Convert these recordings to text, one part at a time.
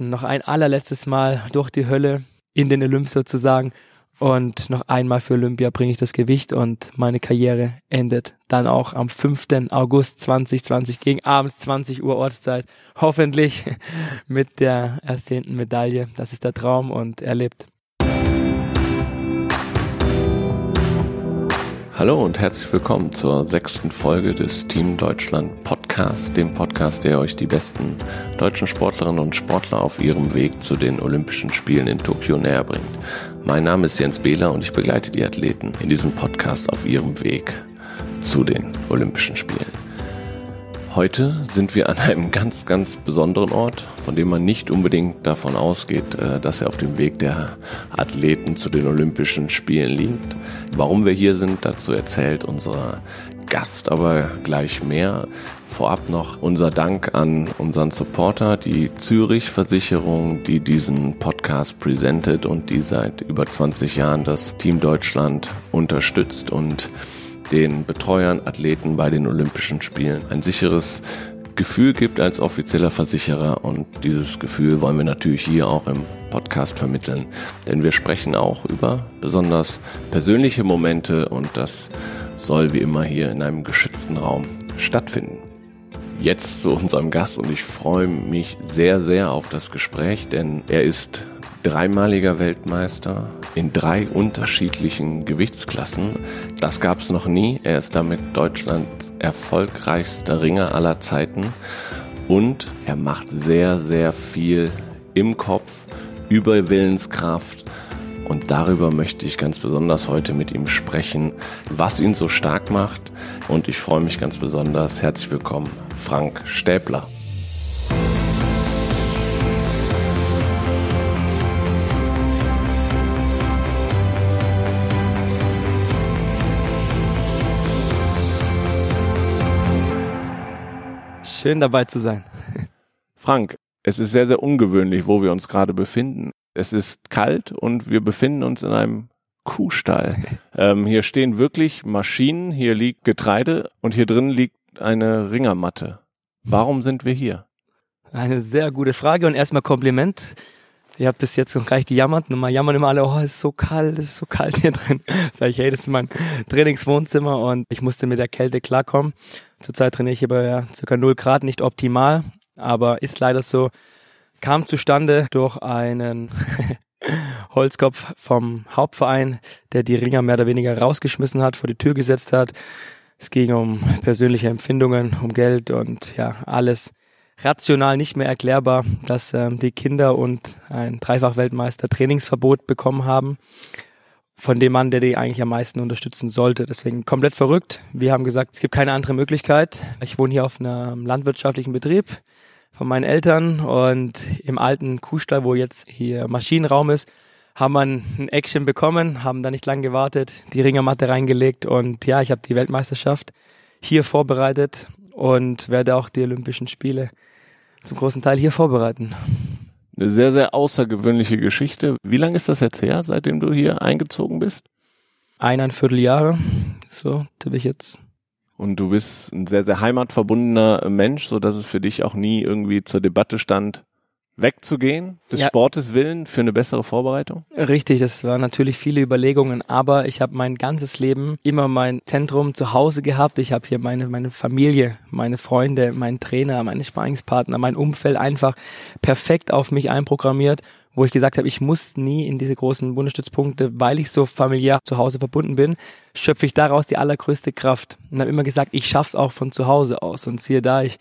Noch ein allerletztes Mal durch die Hölle in den Olymp sozusagen. Und noch einmal für Olympia bringe ich das Gewicht und meine Karriere endet dann auch am 5. August 2020 gegen abends 20 Uhr Ortszeit. Hoffentlich mit der ersehnten Medaille. Das ist der Traum und er Hallo und herzlich willkommen zur sechsten Folge des Team Deutschland Podcast, dem Podcast, der euch die besten deutschen Sportlerinnen und Sportler auf ihrem Weg zu den Olympischen Spielen in Tokio näher bringt. Mein Name ist Jens Behler und ich begleite die Athleten in diesem Podcast auf ihrem Weg zu den Olympischen Spielen. Heute sind wir an einem ganz, ganz besonderen Ort, von dem man nicht unbedingt davon ausgeht, äh, dass er auf dem Weg der Athleten zu den Olympischen Spielen liegt. Warum wir hier sind, dazu erzählt unser Gast aber gleich mehr. Vorab noch unser Dank an unseren Supporter, die Zürich Versicherung, die diesen Podcast präsentiert und die seit über 20 Jahren das Team Deutschland unterstützt und den Betreuern, Athleten bei den Olympischen Spielen ein sicheres Gefühl gibt als offizieller Versicherer und dieses Gefühl wollen wir natürlich hier auch im Podcast vermitteln, denn wir sprechen auch über besonders persönliche Momente und das soll wie immer hier in einem geschützten Raum stattfinden. Jetzt zu unserem Gast und ich freue mich sehr, sehr auf das Gespräch, denn er ist dreimaliger Weltmeister in drei unterschiedlichen Gewichtsklassen. Das gab es noch nie. Er ist damit Deutschlands erfolgreichster Ringer aller Zeiten und er macht sehr, sehr viel im Kopf, über Willenskraft. Und darüber möchte ich ganz besonders heute mit ihm sprechen, was ihn so stark macht. Und ich freue mich ganz besonders. Herzlich willkommen, Frank Stäbler. Schön dabei zu sein. Frank, es ist sehr, sehr ungewöhnlich, wo wir uns gerade befinden. Es ist kalt und wir befinden uns in einem Kuhstall. ähm, hier stehen wirklich Maschinen, hier liegt Getreide und hier drin liegt eine Ringermatte. Warum sind wir hier? Eine sehr gute Frage und erstmal Kompliment. Ihr habt bis jetzt noch gleich gejammert. Normal jammern immer alle, oh, es ist so kalt, es ist so kalt hier drin. Sag ich, hey, das ist mein Trainingswohnzimmer und ich musste mit der Kälte klarkommen. Zurzeit trainiere ich hier bei ja, circa 0 Grad, nicht optimal, aber ist leider so. Kam zustande durch einen Holzkopf vom Hauptverein, der die Ringer mehr oder weniger rausgeschmissen hat, vor die Tür gesetzt hat. Es ging um persönliche Empfindungen, um Geld und ja, alles rational nicht mehr erklärbar, dass äh, die Kinder und ein Dreifach-Weltmeister Trainingsverbot bekommen haben von dem Mann, der die eigentlich am meisten unterstützen sollte. Deswegen komplett verrückt. Wir haben gesagt, es gibt keine andere Möglichkeit. Ich wohne hier auf einem landwirtschaftlichen Betrieb von meinen Eltern und im alten Kuhstall, wo jetzt hier Maschinenraum ist, haben wir ein Action bekommen, haben da nicht lang gewartet, die Ringermatte reingelegt und ja, ich habe die Weltmeisterschaft hier vorbereitet und werde auch die Olympischen Spiele zum großen Teil hier vorbereiten. Eine sehr, sehr außergewöhnliche Geschichte. Wie lange ist das jetzt her, seitdem du hier eingezogen bist? Eineinviertel Jahre, so tippe ich jetzt. Und du bist ein sehr, sehr heimatverbundener Mensch, so dass es für dich auch nie irgendwie zur Debatte stand, wegzugehen, des ja. Sportes willen, für eine bessere Vorbereitung? Richtig, das waren natürlich viele Überlegungen, aber ich habe mein ganzes Leben immer mein Zentrum zu Hause gehabt. Ich habe hier meine, meine Familie, meine Freunde, meinen Trainer, meine Sparingspartner, mein Umfeld einfach perfekt auf mich einprogrammiert wo ich gesagt habe, ich muss nie in diese großen Bundesstützpunkte, weil ich so familiär zu Hause verbunden bin, schöpfe ich daraus die allergrößte Kraft. Und habe immer gesagt, ich schaff's auch von zu Hause aus. Und siehe da, ich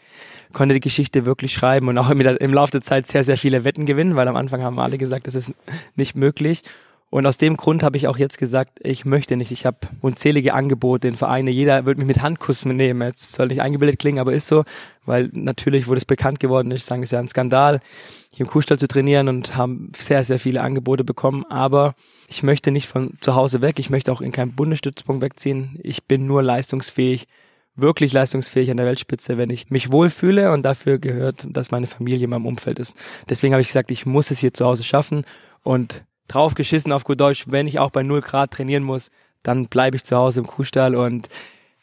konnte die Geschichte wirklich schreiben und auch im Laufe der Zeit sehr, sehr viele Wetten gewinnen, weil am Anfang haben alle gesagt, das ist nicht möglich. Und aus dem Grund habe ich auch jetzt gesagt, ich möchte nicht. Ich habe unzählige Angebote in Vereine. Jeder wird mich mit Handkuss nehmen. Jetzt soll nicht eingebildet klingen, aber ist so, weil natürlich, wo das bekannt geworden ist, sagen, es ja ein Skandal, hier im Kuhstall zu trainieren und haben sehr, sehr viele Angebote bekommen. Aber ich möchte nicht von zu Hause weg. Ich möchte auch in keinen Bundesstützpunkt wegziehen. Ich bin nur leistungsfähig, wirklich leistungsfähig an der Weltspitze, wenn ich mich wohlfühle und dafür gehört, dass meine Familie in meinem Umfeld ist. Deswegen habe ich gesagt, ich muss es hier zu Hause schaffen und draufgeschissen auf gut Deutsch, wenn ich auch bei 0 Grad trainieren muss, dann bleibe ich zu Hause im Kuhstall und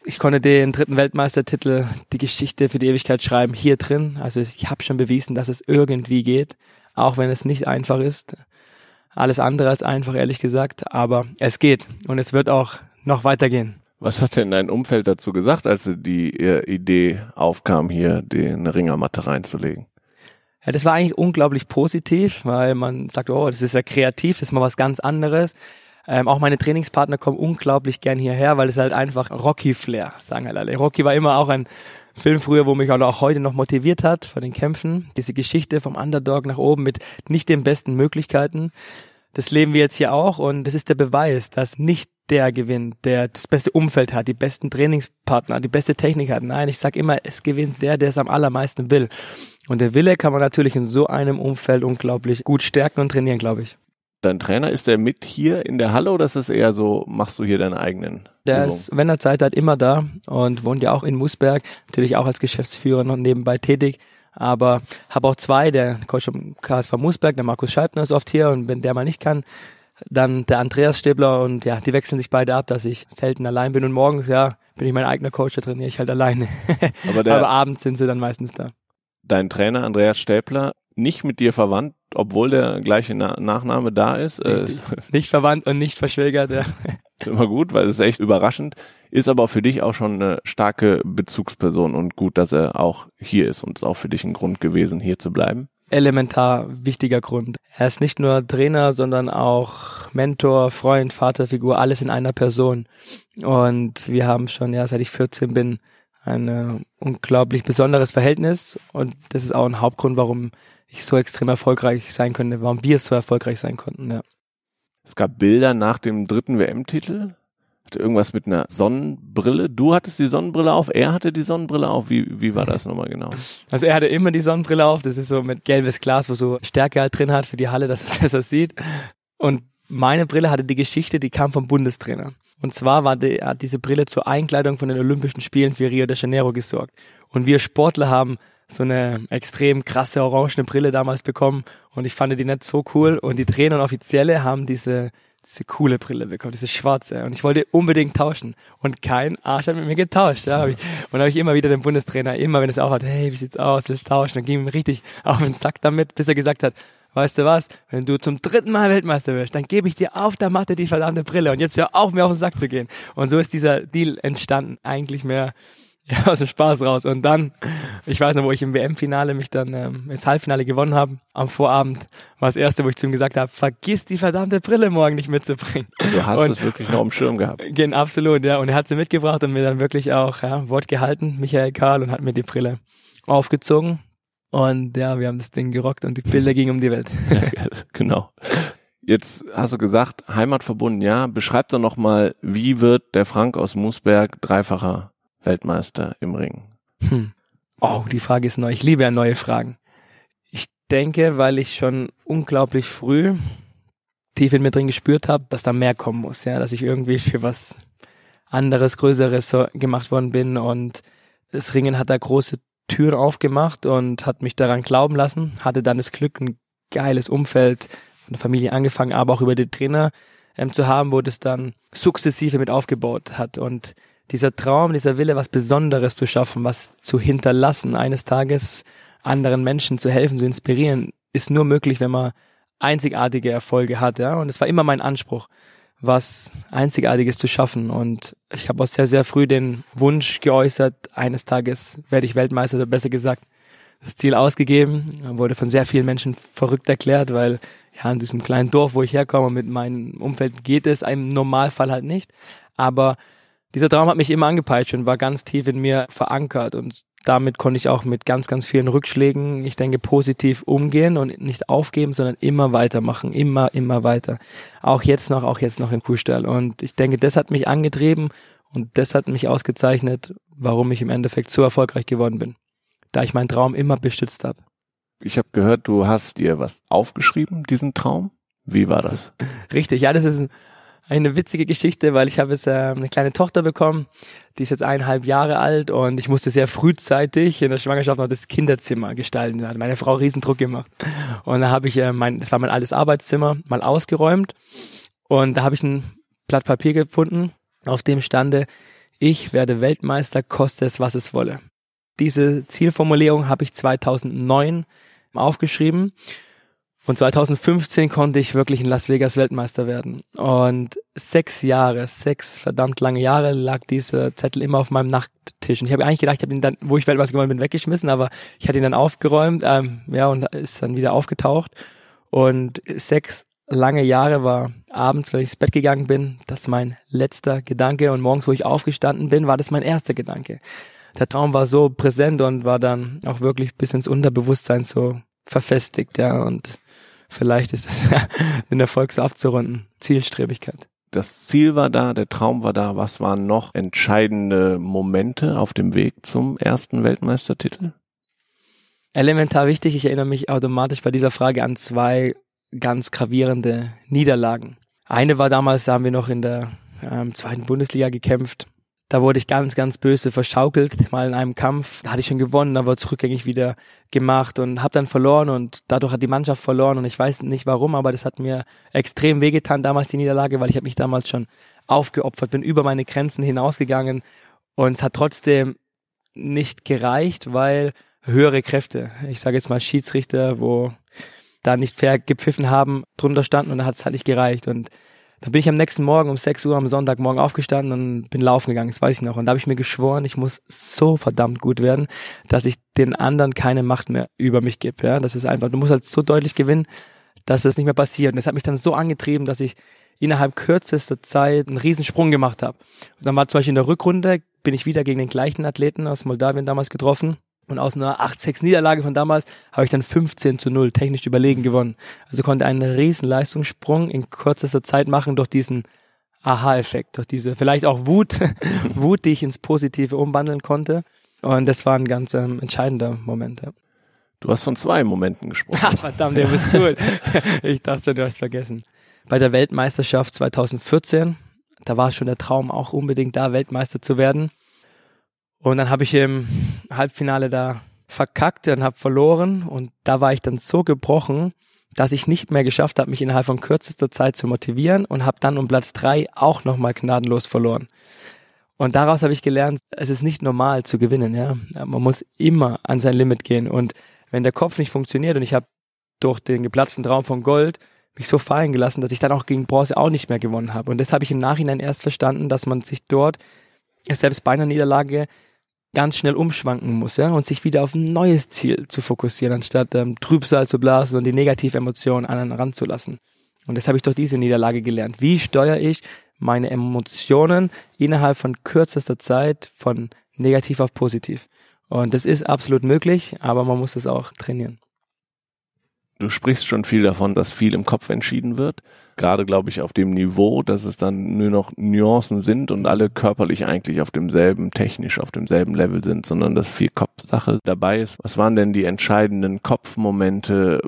ich konnte den dritten Weltmeistertitel, die Geschichte für die Ewigkeit schreiben, hier drin. Also ich habe schon bewiesen, dass es irgendwie geht. auch wenn es nicht einfach ist. Alles andere als einfach, ehrlich gesagt, aber es geht und es wird auch noch weitergehen. Was hat denn dein Umfeld dazu gesagt, als die Idee aufkam, hier eine Ringermatte reinzulegen? Ja, das war eigentlich unglaublich positiv, weil man sagt, oh, das ist ja kreativ, das ist mal was ganz anderes. Ähm, auch meine Trainingspartner kommen unglaublich gern hierher, weil es halt einfach Rocky-Flair, sagen halt alle. Rocky war immer auch ein Film früher, wo mich auch heute noch motiviert hat vor den Kämpfen. Diese Geschichte vom Underdog nach oben mit nicht den besten Möglichkeiten. Das leben wir jetzt hier auch und das ist der Beweis, dass nicht der gewinnt, der das beste Umfeld hat, die besten Trainingspartner, die beste Technik hat. Nein, ich sag immer, es gewinnt der, der es am allermeisten will. Und der Wille kann man natürlich in so einem Umfeld unglaublich gut stärken und trainieren, glaube ich. Dein Trainer, ist der mit hier in der Halle oder ist es eher so, machst du hier deine eigenen? Der Übungen? ist, wenn er Zeit hat, immer da und wohnt ja auch in Musberg, natürlich auch als Geschäftsführer noch nebenbei tätig. Aber habe auch zwei, der Coach vom KSV Musberg, der Markus Scheibner ist oft hier und wenn der mal nicht kann, dann der Andreas Stäbler und ja, die wechseln sich beide ab, dass ich selten allein bin und morgens, ja, bin ich mein eigener Coach, da trainiere ich halt alleine. Aber, der, Aber abends sind sie dann meistens da. Dein Trainer Andreas Stäbler, nicht mit dir verwandt, obwohl der gleiche Na Nachname da ist. Äh, nicht verwandt und nicht verschwägert, ja. Ist immer gut, weil es ist echt überraschend. Ist aber für dich auch schon eine starke Bezugsperson und gut, dass er auch hier ist und ist auch für dich ein Grund gewesen, hier zu bleiben. Elementar wichtiger Grund. Er ist nicht nur Trainer, sondern auch Mentor, Freund, Vaterfigur, alles in einer Person. Und wir haben schon, ja, seit ich 14 bin, ein äh, unglaublich besonderes Verhältnis. Und das ist auch ein Hauptgrund, warum ich so extrem erfolgreich sein könnte, warum wir so erfolgreich sein konnten, ja. Es gab Bilder nach dem dritten WM-Titel. Irgendwas mit einer Sonnenbrille. Du hattest die Sonnenbrille auf, er hatte die Sonnenbrille auf. Wie, wie war das nochmal genau? Also er hatte immer die Sonnenbrille auf. Das ist so mit gelbes Glas, wo so Stärke halt drin hat für die Halle, dass es besser sieht. Und meine Brille hatte die Geschichte, die kam vom Bundestrainer. Und zwar war die, hat diese Brille zur Einkleidung von den Olympischen Spielen für Rio de Janeiro gesorgt. Und wir Sportler haben so eine extrem krasse orangene Brille damals bekommen und ich fand die nicht so cool und die Trainer und Offizielle haben diese diese coole Brille bekommen, diese schwarze und ich wollte unbedingt tauschen und kein Arsch hat mit mir getauscht. Ja, hab ich, und habe ich immer wieder den Bundestrainer, immer wenn es auch hat, hey, wie sieht's aus, willst tauschen? Dann ging ihm richtig auf den Sack damit, bis er gesagt hat, weißt du was, wenn du zum dritten Mal Weltmeister wirst, dann gebe ich dir auf der Matte die verdammte Brille und jetzt hör auf, mir auf den Sack zu gehen. Und so ist dieser Deal entstanden, eigentlich mehr ja, aus dem Spaß raus. Und dann, ich weiß noch, wo ich im WM-Finale mich dann ähm, ins Halbfinale gewonnen habe, am Vorabend war das erste, wo ich zu ihm gesagt habe, vergiss die verdammte Brille morgen nicht mitzubringen. Du hast und, es wirklich noch im Schirm gehabt. Genau, absolut, ja. Und er hat sie mitgebracht und mir dann wirklich auch ja, Wort gehalten, Michael Karl, und hat mir die Brille aufgezogen. Und ja, wir haben das Ding gerockt und die Bilder gingen um die Welt. Ja, genau. Jetzt hast du gesagt, Heimatverbunden, ja. Beschreib doch nochmal, wie wird der Frank aus Moosberg dreifacher Weltmeister im Ring? Hm. Oh, die Frage ist neu. Ich liebe ja neue Fragen. Ich denke, weil ich schon unglaublich früh tief in mir drin gespürt habe, dass da mehr kommen muss, ja, dass ich irgendwie für was anderes, Größeres so gemacht worden bin und das Ringen hat da große Türen aufgemacht und hat mich daran glauben lassen, hatte dann das Glück, ein geiles Umfeld von der Familie angefangen, aber auch über die Trainer ähm, zu haben, wo das dann sukzessive mit aufgebaut hat und dieser Traum, dieser Wille, was Besonderes zu schaffen, was zu hinterlassen, eines Tages anderen Menschen zu helfen, zu inspirieren, ist nur möglich, wenn man einzigartige Erfolge hat, ja. Und es war immer mein Anspruch, was Einzigartiges zu schaffen. Und ich habe auch sehr, sehr früh den Wunsch geäußert, eines Tages werde ich Weltmeister, oder besser gesagt, das Ziel ausgegeben, wurde von sehr vielen Menschen verrückt erklärt, weil ja in diesem kleinen Dorf, wo ich herkomme, mit meinem Umfeld geht es im Normalfall halt nicht. Aber dieser Traum hat mich immer angepeitscht und war ganz tief in mir verankert und damit konnte ich auch mit ganz, ganz vielen Rückschlägen, ich denke, positiv umgehen und nicht aufgeben, sondern immer weitermachen, immer, immer weiter. Auch jetzt noch, auch jetzt noch im Kuhstall. Und ich denke, das hat mich angetrieben und das hat mich ausgezeichnet, warum ich im Endeffekt so erfolgreich geworden bin. Da ich meinen Traum immer bestützt habe. Ich habe gehört, du hast dir was aufgeschrieben, diesen Traum. Wie war das? Richtig, ja, das ist ein eine witzige Geschichte, weil ich habe jetzt äh, eine kleine Tochter bekommen, die ist jetzt eineinhalb Jahre alt und ich musste sehr frühzeitig in der Schwangerschaft noch das Kinderzimmer gestalten. Da hat meine Frau Riesendruck gemacht. Und da habe ich äh, mein, das war mein altes Arbeitszimmer, mal ausgeräumt und da habe ich ein Blatt Papier gefunden, auf dem stande, ich werde Weltmeister, koste es, was es wolle. Diese Zielformulierung habe ich 2009 aufgeschrieben Und 2015 konnte ich wirklich in Las Vegas Weltmeister werden. Und sechs Jahre, sechs verdammt lange Jahre lag dieser Zettel immer auf meinem Nachttisch. Und ich habe eigentlich gedacht, ich habe ihn dann, wo ich Weltmeister geworden bin, weggeschmissen, aber ich hatte ihn dann aufgeräumt, ähm, ja, und ist dann wieder aufgetaucht. Und sechs lange Jahre war abends, wenn ich ins Bett gegangen bin, das mein letzter Gedanke. Und morgens, wo ich aufgestanden bin, war das mein erster Gedanke. Der Traum war so präsent und war dann auch wirklich bis ins Unterbewusstsein so verfestigt, ja. Und vielleicht ist es den Erfolg so abzurunden. Zielstrebigkeit. Das Ziel war da, der Traum war da. Was waren noch entscheidende Momente auf dem Weg zum ersten Weltmeistertitel? Elementar wichtig. Ich erinnere mich automatisch bei dieser Frage an zwei ganz gravierende Niederlagen. Eine war damals, da haben wir noch in der ähm, zweiten Bundesliga gekämpft. Da wurde ich ganz, ganz böse verschaukelt, mal in einem Kampf. Da hatte ich schon gewonnen, aber zurückgängig wieder gemacht und habe dann verloren und dadurch hat die Mannschaft verloren und ich weiß nicht warum, aber das hat mir extrem wehgetan damals die Niederlage, weil ich habe mich damals schon aufgeopfert, bin über meine Grenzen hinausgegangen und es hat trotzdem nicht gereicht, weil höhere Kräfte, ich sage jetzt mal Schiedsrichter, wo da nicht fair gepfiffen haben, drunter standen und dann hat es halt nicht gereicht und dann bin ich am nächsten Morgen um 6 Uhr am Sonntagmorgen aufgestanden und bin laufen gegangen, das weiß ich noch. Und da habe ich mir geschworen, ich muss so verdammt gut werden, dass ich den anderen keine Macht mehr über mich gebe. Ja? Das ist einfach, du musst halt so deutlich gewinnen, dass das nicht mehr passiert. Und das hat mich dann so angetrieben, dass ich innerhalb kürzester Zeit einen Riesensprung gemacht habe. Und dann war zum Beispiel in der Rückrunde, bin ich wieder gegen den gleichen Athleten aus Moldawien damals getroffen und aus einer 8-6 Niederlage von damals habe ich dann 15 zu 0 technisch überlegen gewonnen. Also konnte einen riesen Leistungssprung in kürzester Zeit machen durch diesen Aha-Effekt, durch diese vielleicht auch Wut, Wut, die ich ins Positive umwandeln konnte. Und das war ein ganz ähm, entscheidender Moment. Ja. Du hast von zwei Momenten gesprochen. Ach, verdammt, der bist gut. ich dachte schon, du hast vergessen. Bei der Weltmeisterschaft 2014, da war schon der Traum auch unbedingt da, Weltmeister zu werden. Und dann habe ich im Halbfinale da verkackt und habe verloren. Und da war ich dann so gebrochen, dass ich nicht mehr geschafft habe, mich innerhalb von kürzester Zeit zu motivieren und habe dann um Platz drei auch nochmal gnadenlos verloren. Und daraus habe ich gelernt, es ist nicht normal zu gewinnen. Ja, Man muss immer an sein Limit gehen. Und wenn der Kopf nicht funktioniert und ich habe durch den geplatzten Traum von Gold mich so fallen gelassen, dass ich dann auch gegen Bronze auch nicht mehr gewonnen habe. Und das habe ich im Nachhinein erst verstanden, dass man sich dort selbst bei einer Niederlage ganz schnell umschwanken muss ja, und sich wieder auf ein neues Ziel zu fokussieren, anstatt ähm, Trübsal zu blasen und die negative Emotionen an einen ranzulassen. Und das habe ich durch diese Niederlage gelernt. Wie steuere ich meine Emotionen innerhalb von kürzester Zeit von negativ auf positiv? Und das ist absolut möglich, aber man muss es auch trainieren. Du sprichst schon viel davon, dass viel im Kopf entschieden wird. Gerade, glaube ich, auf dem Niveau, dass es dann nur noch Nuancen sind und alle körperlich eigentlich auf demselben, technisch auf demselben Level sind, sondern dass viel Kopfsache dabei ist. Was waren denn die entscheidenden Kopfmomente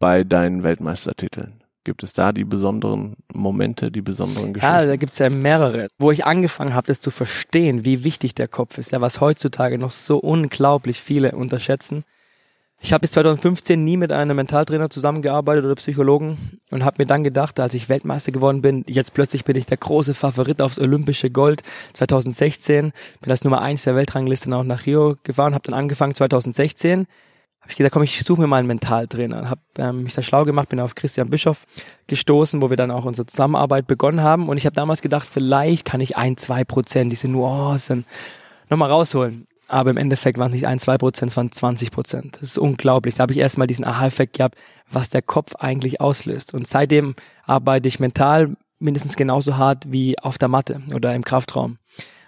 bei deinen Weltmeistertiteln? Gibt es da die besonderen Momente, die besonderen Geschichten? Ja, da gibt es ja mehrere, wo ich angefangen habe, das zu verstehen, wie wichtig der Kopf ist, ja, was heutzutage noch so unglaublich viele unterschätzen. Ich habe bis 2015 nie mit einem Mentaltrainer zusammengearbeitet oder Psychologen und habe mir dann gedacht, als ich Weltmeister geworden bin, jetzt plötzlich bin ich der große Favorit aufs olympische Gold 2016, bin als Nummer eins der Weltrangliste auch nach Rio gefahren, habe dann angefangen 2016 habe ich gesagt, komm, ich suche mir mal einen Mentaltrainer. Habe ähm, mich da schlau gemacht, bin auf Christian Bischoff gestoßen, wo wir dann auch unsere Zusammenarbeit begonnen haben. Und ich habe damals gedacht, vielleicht kann ich ein, zwei Prozent, diese Nuancen nochmal rausholen aber im Endeffekt waren es nicht ein, zwei Prozent, es waren 20 Prozent. Das ist unglaublich. Da habe ich erstmal diesen Aha-Effekt gehabt, was der Kopf eigentlich auslöst. Und seitdem arbeite ich mental mindestens genauso hart wie auf der Matte oder im Kraftraum,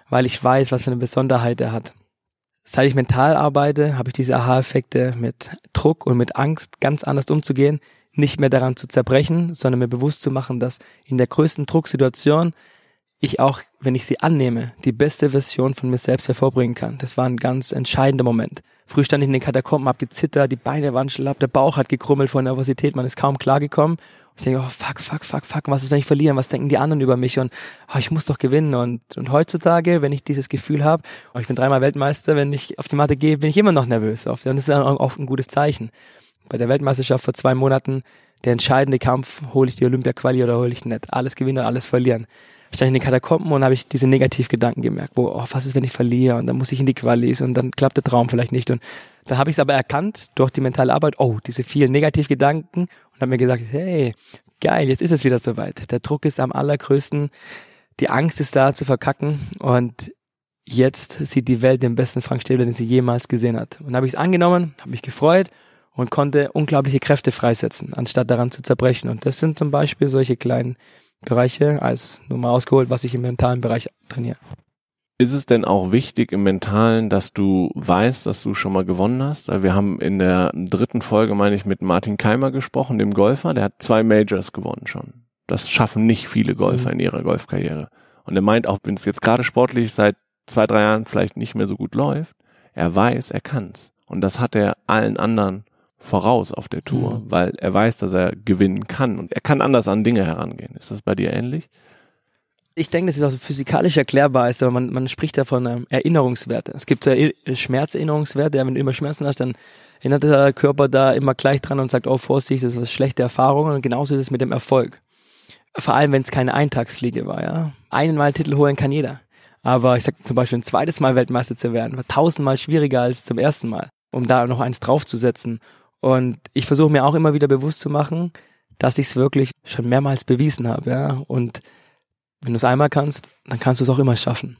weil ich weiß, was für eine Besonderheit er hat. Seit ich mental arbeite, habe ich diese Aha-Effekte mit Druck und mit Angst ganz anders umzugehen, nicht mehr daran zu zerbrechen, sondern mir bewusst zu machen, dass in der größten Drucksituation ich auch, wenn ich sie annehme, die beste Version von mir selbst hervorbringen kann. Das war ein ganz entscheidender Moment. Früh stand ich in den Katakomben, hab gezittert, die Beine waren schlapp, der Bauch hat gekrummelt vor Nervosität, man ist kaum klargekommen. Und ich denke, oh fuck, fuck, fuck, fuck, was ist, wenn ich verliere? Was denken die anderen über mich? Und oh, ich muss doch gewinnen. Und, und heutzutage, wenn ich dieses Gefühl habe, oh, ich bin dreimal Weltmeister, wenn ich auf die Matte gehe, bin ich immer noch nervös. Oft. Und das ist auch oft ein gutes Zeichen. Bei der Weltmeisterschaft vor zwei Monaten, der entscheidende Kampf, hole ich die Olympia-Quali oder hole ich nicht. Alles gewinnen und alles verlieren stand ich in den Katakomben und habe ich diese Negativgedanken gemerkt, wo, oh, was ist, wenn ich verliere und dann muss ich in die Qualis und dann klappt der Traum vielleicht nicht und dann habe ich es aber erkannt durch die mentale Arbeit, oh, diese vielen Negativgedanken und habe mir gesagt, hey, geil, jetzt ist es wieder soweit. Der Druck ist am allergrößten, die Angst ist da zu verkacken und jetzt sieht die Welt den besten Frank Stäbler, den sie jemals gesehen hat. Und habe ich es angenommen, habe mich gefreut und konnte unglaubliche Kräfte freisetzen, anstatt daran zu zerbrechen. Und das sind zum Beispiel solche kleinen Bereiche, als nur mal ausgeholt, was ich im mentalen Bereich trainiere. Ist es denn auch wichtig im Mentalen, dass du weißt, dass du schon mal gewonnen hast? Wir haben in der dritten Folge, meine ich, mit Martin Keimer gesprochen, dem Golfer. Der hat zwei Majors gewonnen schon. Das schaffen nicht viele Golfer mhm. in ihrer Golfkarriere. Und er meint, auch wenn es jetzt gerade sportlich seit zwei, drei Jahren vielleicht nicht mehr so gut läuft, er weiß, er kann's. Und das hat er allen anderen voraus auf der Tour, mhm. weil er weiß, dass er gewinnen kann und er kann anders an Dinge herangehen. Ist das bei dir ähnlich? Ich denke, das ist auch physikalisch erklärbar ist, aber man, man spricht ja von ähm, Erinnerungswerte. Es gibt ja Schmerzerinnerungswerte, ja, wenn du immer Schmerzen hast, dann erinnert der Körper da immer gleich dran und sagt, oh Vorsicht, das ist was schlechte Erfahrungen und genauso ist es mit dem Erfolg. Vor allem, wenn es keine Eintagsfliege war, ja. Einmal Titel holen kann jeder. Aber ich sag zum Beispiel ein zweites Mal Weltmeister zu werden, war tausendmal schwieriger als zum ersten Mal, um da noch eins draufzusetzen. Und ich versuche mir auch immer wieder bewusst zu machen, dass ich es wirklich schon mehrmals bewiesen habe, ja. Und wenn du es einmal kannst, dann kannst du es auch immer schaffen.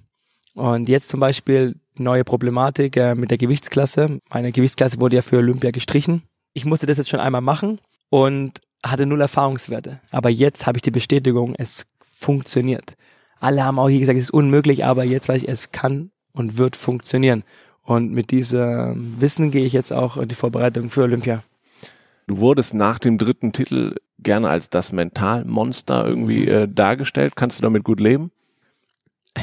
Und jetzt zum Beispiel neue Problematik äh, mit der Gewichtsklasse. Meine Gewichtsklasse wurde ja für Olympia gestrichen. Ich musste das jetzt schon einmal machen und hatte null Erfahrungswerte. Aber jetzt habe ich die Bestätigung, es funktioniert. Alle haben auch hier gesagt, es ist unmöglich, aber jetzt weiß ich, es kann und wird funktionieren. Und mit diesem Wissen gehe ich jetzt auch in die Vorbereitung für Olympia. Du wurdest nach dem dritten Titel gerne als das Mentalmonster irgendwie äh, dargestellt. Kannst du damit gut leben?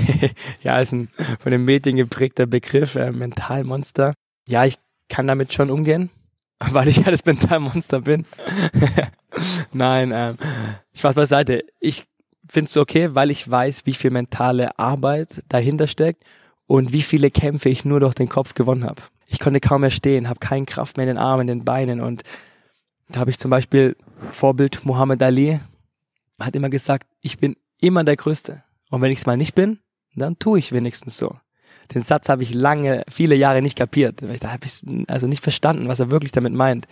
ja, ist ein von den Medien geprägter Begriff, äh, Mentalmonster. Ja, ich kann damit schon umgehen, weil ich ja das Mentalmonster bin. Nein, ähm, Spaß beiseite. Ich finde es okay, weil ich weiß, wie viel mentale Arbeit dahinter steckt und wie viele Kämpfe ich nur durch den Kopf gewonnen habe. Ich konnte kaum mehr stehen, habe keine Kraft mehr in den Armen, in den Beinen und da habe ich zum Beispiel Vorbild Muhammad Ali, hat immer gesagt, ich bin immer der Größte. Und wenn ich es mal nicht bin, dann tue ich wenigstens so. Den Satz habe ich lange, viele Jahre nicht kapiert. Da habe ich also nicht verstanden, was er wirklich damit meint.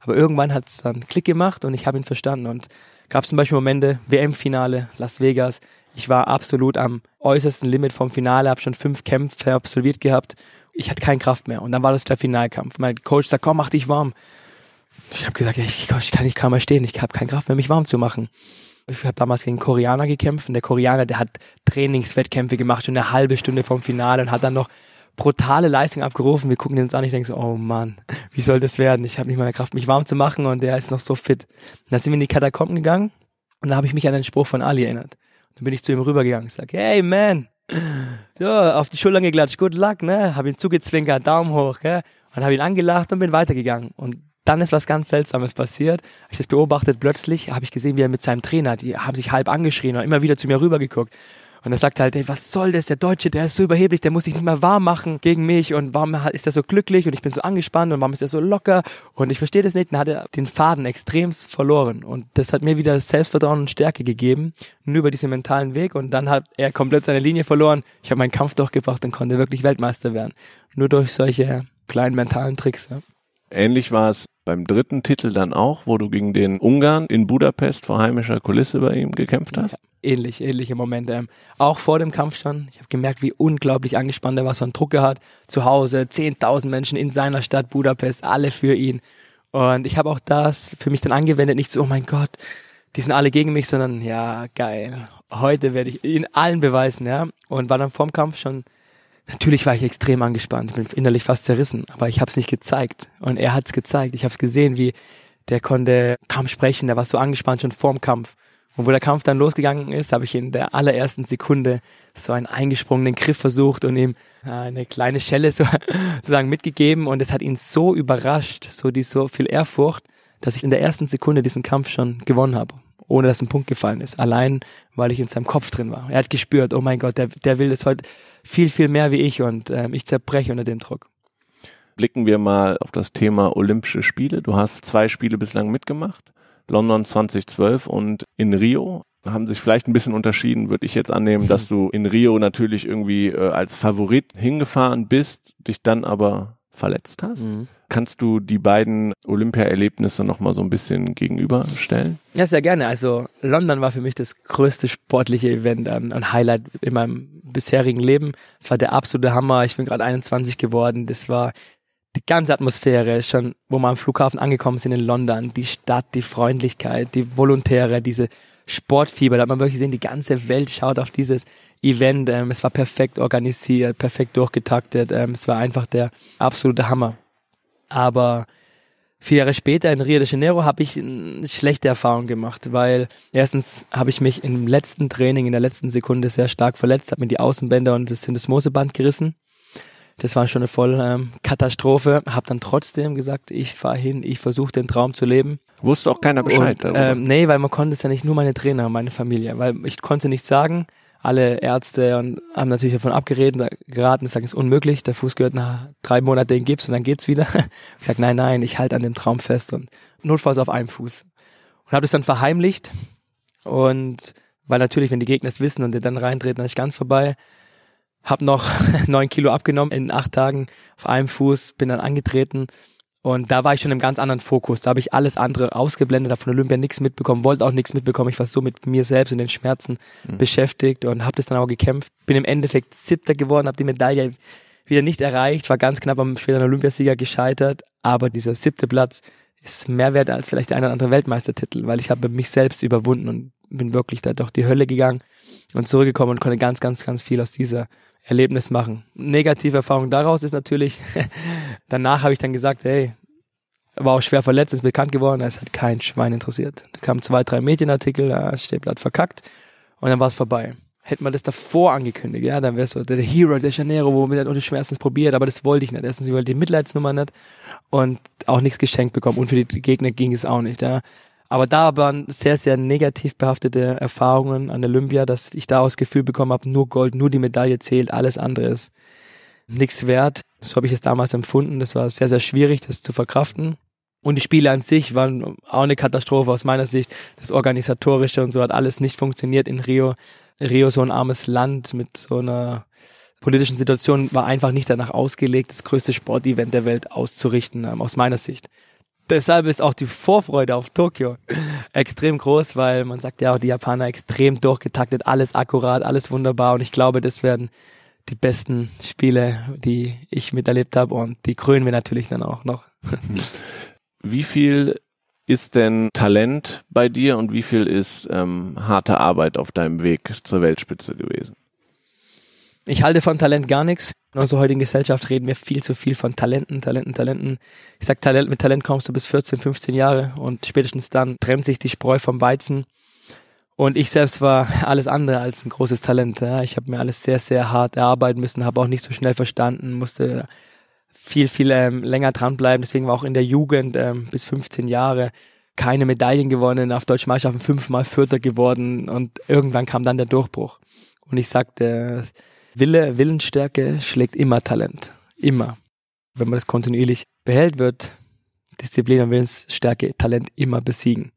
Aber irgendwann hat es dann Klick gemacht und ich habe ihn verstanden. Und gab zum Beispiel Momente, WM-Finale, Las Vegas. Ich war absolut am äußersten Limit vom Finale, habe schon fünf Kämpfe absolviert gehabt. Ich hatte keine Kraft mehr. Und dann war das der Finalkampf. Mein Coach sagt, komm, mach dich warm. Ich habe gesagt, ich, ich kann nicht kaum mehr stehen, ich habe keine Kraft mehr, mich warm zu machen. Ich habe damals gegen Koreaner gekämpft und der Koreaner, der hat Trainingswettkämpfe gemacht, schon eine halbe Stunde vom Finale und hat dann noch brutale Leistung abgerufen. Wir gucken uns an, ich denke so, oh Mann, wie soll das werden? Ich habe nicht mal mehr Kraft, mich warm zu machen und der ist noch so fit. Und dann sind wir in die Katakomben gegangen und da habe ich mich an den Spruch von Ali erinnert. Dann bin ich zu ihm rübergegangen und sage, hey man, ja, auf die Schultern geklatscht, good luck, ne? Hab ihm zugezwinkert, Daumen hoch, gell? Und habe ihn angelacht und bin weitergegangen. Und dann ist was ganz Seltsames passiert. Hab ich das beobachtet, plötzlich habe ich gesehen, wie er mit seinem Trainer, die haben sich halb angeschrien und immer wieder zu mir rübergeguckt. Und er sagt halt, ey, was soll das? Der Deutsche, der ist so überheblich, der muss sich nicht mehr warm machen gegen mich und warum ist er so glücklich und ich bin so angespannt und warum ist er so locker und ich verstehe das nicht. Dann hat er den Faden extremst verloren und das hat mir wieder Selbstvertrauen und Stärke gegeben, nur über diesen mentalen Weg und dann hat er komplett seine Linie verloren. Ich habe meinen Kampf durchgebracht und konnte wirklich Weltmeister werden. Nur durch solche kleinen mentalen Tricks. Ja. Ähnlich war es beim dritten Titel dann auch, wo du gegen den Ungarn in Budapest vor heimischer Kulisse bei ihm gekämpft hast? Ähnlich, ähnliche Momente. Ähm, auch vor dem Kampf schon. Ich habe gemerkt, wie unglaublich angespannt er war, so einen Druck hat. Zu Hause, 10.000 Menschen in seiner Stadt Budapest, alle für ihn. Und ich habe auch das für mich dann angewendet, nicht so, oh mein Gott, die sind alle gegen mich, sondern ja, geil. Heute werde ich in allen beweisen, ja. Und war dann vorm Kampf schon Natürlich war ich extrem angespannt, bin innerlich fast zerrissen, aber ich habe es nicht gezeigt. Und er hat es gezeigt. Ich habe es gesehen, wie der konnte kaum sprechen, der war so angespannt schon vorm Kampf. Und wo der Kampf dann losgegangen ist, habe ich in der allerersten Sekunde so einen eingesprungenen Griff versucht und ihm eine kleine Schelle so, sozusagen mitgegeben. Und es hat ihn so überrascht, so die so viel Ehrfurcht, dass ich in der ersten Sekunde diesen Kampf schon gewonnen habe ohne dass ein Punkt gefallen ist. Allein, weil ich in seinem Kopf drin war. Er hat gespürt, oh mein Gott, der, der will das heute viel, viel mehr wie ich und ähm, ich zerbreche unter dem Druck. Blicken wir mal auf das Thema Olympische Spiele. Du hast zwei Spiele bislang mitgemacht. London 2012 und in Rio haben sich vielleicht ein bisschen unterschieden, würde ich jetzt annehmen, dass du in Rio natürlich irgendwie äh, als Favorit hingefahren bist, dich dann aber verletzt hast. Mhm. Kannst du die beiden Olympia-Erlebnisse nochmal so ein bisschen gegenüberstellen? Ja, sehr gerne. Also London war für mich das größte sportliche Event, ein Highlight in meinem bisherigen Leben. Es war der absolute Hammer. Ich bin gerade 21 geworden. Das war die ganze Atmosphäre, schon wo wir am Flughafen angekommen sind in London, die Stadt, die Freundlichkeit, die Volontäre, diese Sportfieber, da hat man wirklich gesehen, die ganze Welt schaut auf dieses Event. Ähm, es war perfekt organisiert, perfekt durchgetaktet. Ähm, es war einfach der absolute Hammer. Aber vier Jahre später in Rio de Janeiro habe ich eine schlechte Erfahrung gemacht, weil erstens habe ich mich im letzten Training, in der letzten Sekunde sehr stark verletzt, habe mir die Außenbänder und das Syndesmoseband gerissen. Das war schon eine volle ähm, Katastrophe. Habe dann trotzdem gesagt, ich fahre hin, ich versuche den Traum zu leben. Wusste auch keiner Bescheid. Und, ähm, nee, weil man konnte es ja nicht nur meine Trainer, meine Familie, weil ich konnte nichts sagen alle Ärzte und haben natürlich davon abgeraten, geraten, sagen, es ist unmöglich, der Fuß gehört nach drei Monaten in Gips und dann geht's wieder. Ich sag, nein, nein, ich halte an dem Traum fest und notfalls auf einem Fuß. Und habe das dann verheimlicht und weil natürlich, wenn die Gegner es wissen und die dann reintreten, dann ist ganz vorbei. Hab noch neun Kilo abgenommen in acht Tagen auf einem Fuß, bin dann angetreten und da war ich schon im ganz anderen Fokus. Da habe ich alles andere ausgeblendet, habe von Olympia nichts mitbekommen, wollte auch nichts mitbekommen. Ich war so mit mir selbst und den Schmerzen mhm. beschäftigt und habe das dann auch gekämpft. Bin im Endeffekt Siebter geworden, habe die Medaille wieder nicht erreicht, war ganz knapp am späteren Olympiasieger gescheitert. Aber dieser siebte Platz ist mehr wert als vielleicht der eine oder andere Weltmeistertitel, weil ich habe mich selbst überwunden und bin wirklich da durch die Hölle gegangen und zurückgekommen und konnte ganz, ganz, ganz viel aus dieser Erlebnis machen. Negative Erfahrung daraus ist natürlich, danach habe ich dann gesagt, hey, war auch schwer verletzt, ist bekannt geworden, es hat kein Schwein interessiert. Da kamen zwei, drei Medienartikel, da hat verkackt und dann war es vorbei. Hätte man das davor angekündigt, ja, dann es so der Hero der Janeiro, wo man dann ohne Schmerzens probiert, aber das wollte ich nicht. Erstens, ich wollte die Mitleidsnummer nicht und auch nichts geschenkt bekommen und für die Gegner ging es auch nicht, ja. Aber da waren sehr, sehr negativ behaftete Erfahrungen an Olympia, dass ich da das Gefühl bekommen habe, nur Gold, nur die Medaille zählt, alles andere ist nichts wert. So habe ich es damals empfunden. Das war sehr, sehr schwierig, das zu verkraften. Und die Spiele an sich waren auch eine Katastrophe aus meiner Sicht. Das Organisatorische und so hat alles nicht funktioniert in Rio. Rio so ein armes Land mit so einer politischen Situation war einfach nicht danach ausgelegt, das größte Sportevent der Welt auszurichten, ähm, aus meiner Sicht deshalb ist auch die Vorfreude auf Tokio extrem groß, weil man sagt ja auch die Japaner extrem durchgetaktet, alles akkurat, alles wunderbar und ich glaube, das werden die besten Spiele, die ich miterlebt habe und die krönen wir natürlich dann auch noch. Wie viel ist denn Talent bei dir und wie viel ist ähm, harte Arbeit auf deinem Weg zur Weltspitze gewesen? Ich halte von Talent gar nichts. In unserer heutigen Gesellschaft reden wir viel zu viel von Talenten, Talenten, Talenten. Ich sag, Talent, mit Talent kommst du bis 14, 15 Jahre und spätestens dann trennt sich die Spreu vom Weizen. Und ich selbst war alles andere als ein großes Talent. Ja. Ich habe mir alles sehr, sehr hart erarbeiten müssen, habe auch nicht so schnell verstanden, musste viel, viel ähm, länger dranbleiben. Deswegen war auch in der Jugend ähm, bis 15 Jahre keine Medaillen gewonnen, auf Deutschen Meisterschaften fünfmal Vierter geworden und irgendwann kam dann der Durchbruch. Und ich sagte, Wille, Willensstärke schlägt immer Talent. Immer. Wenn man das kontinuierlich behält, wird Disziplin und Willensstärke Talent immer besiegen.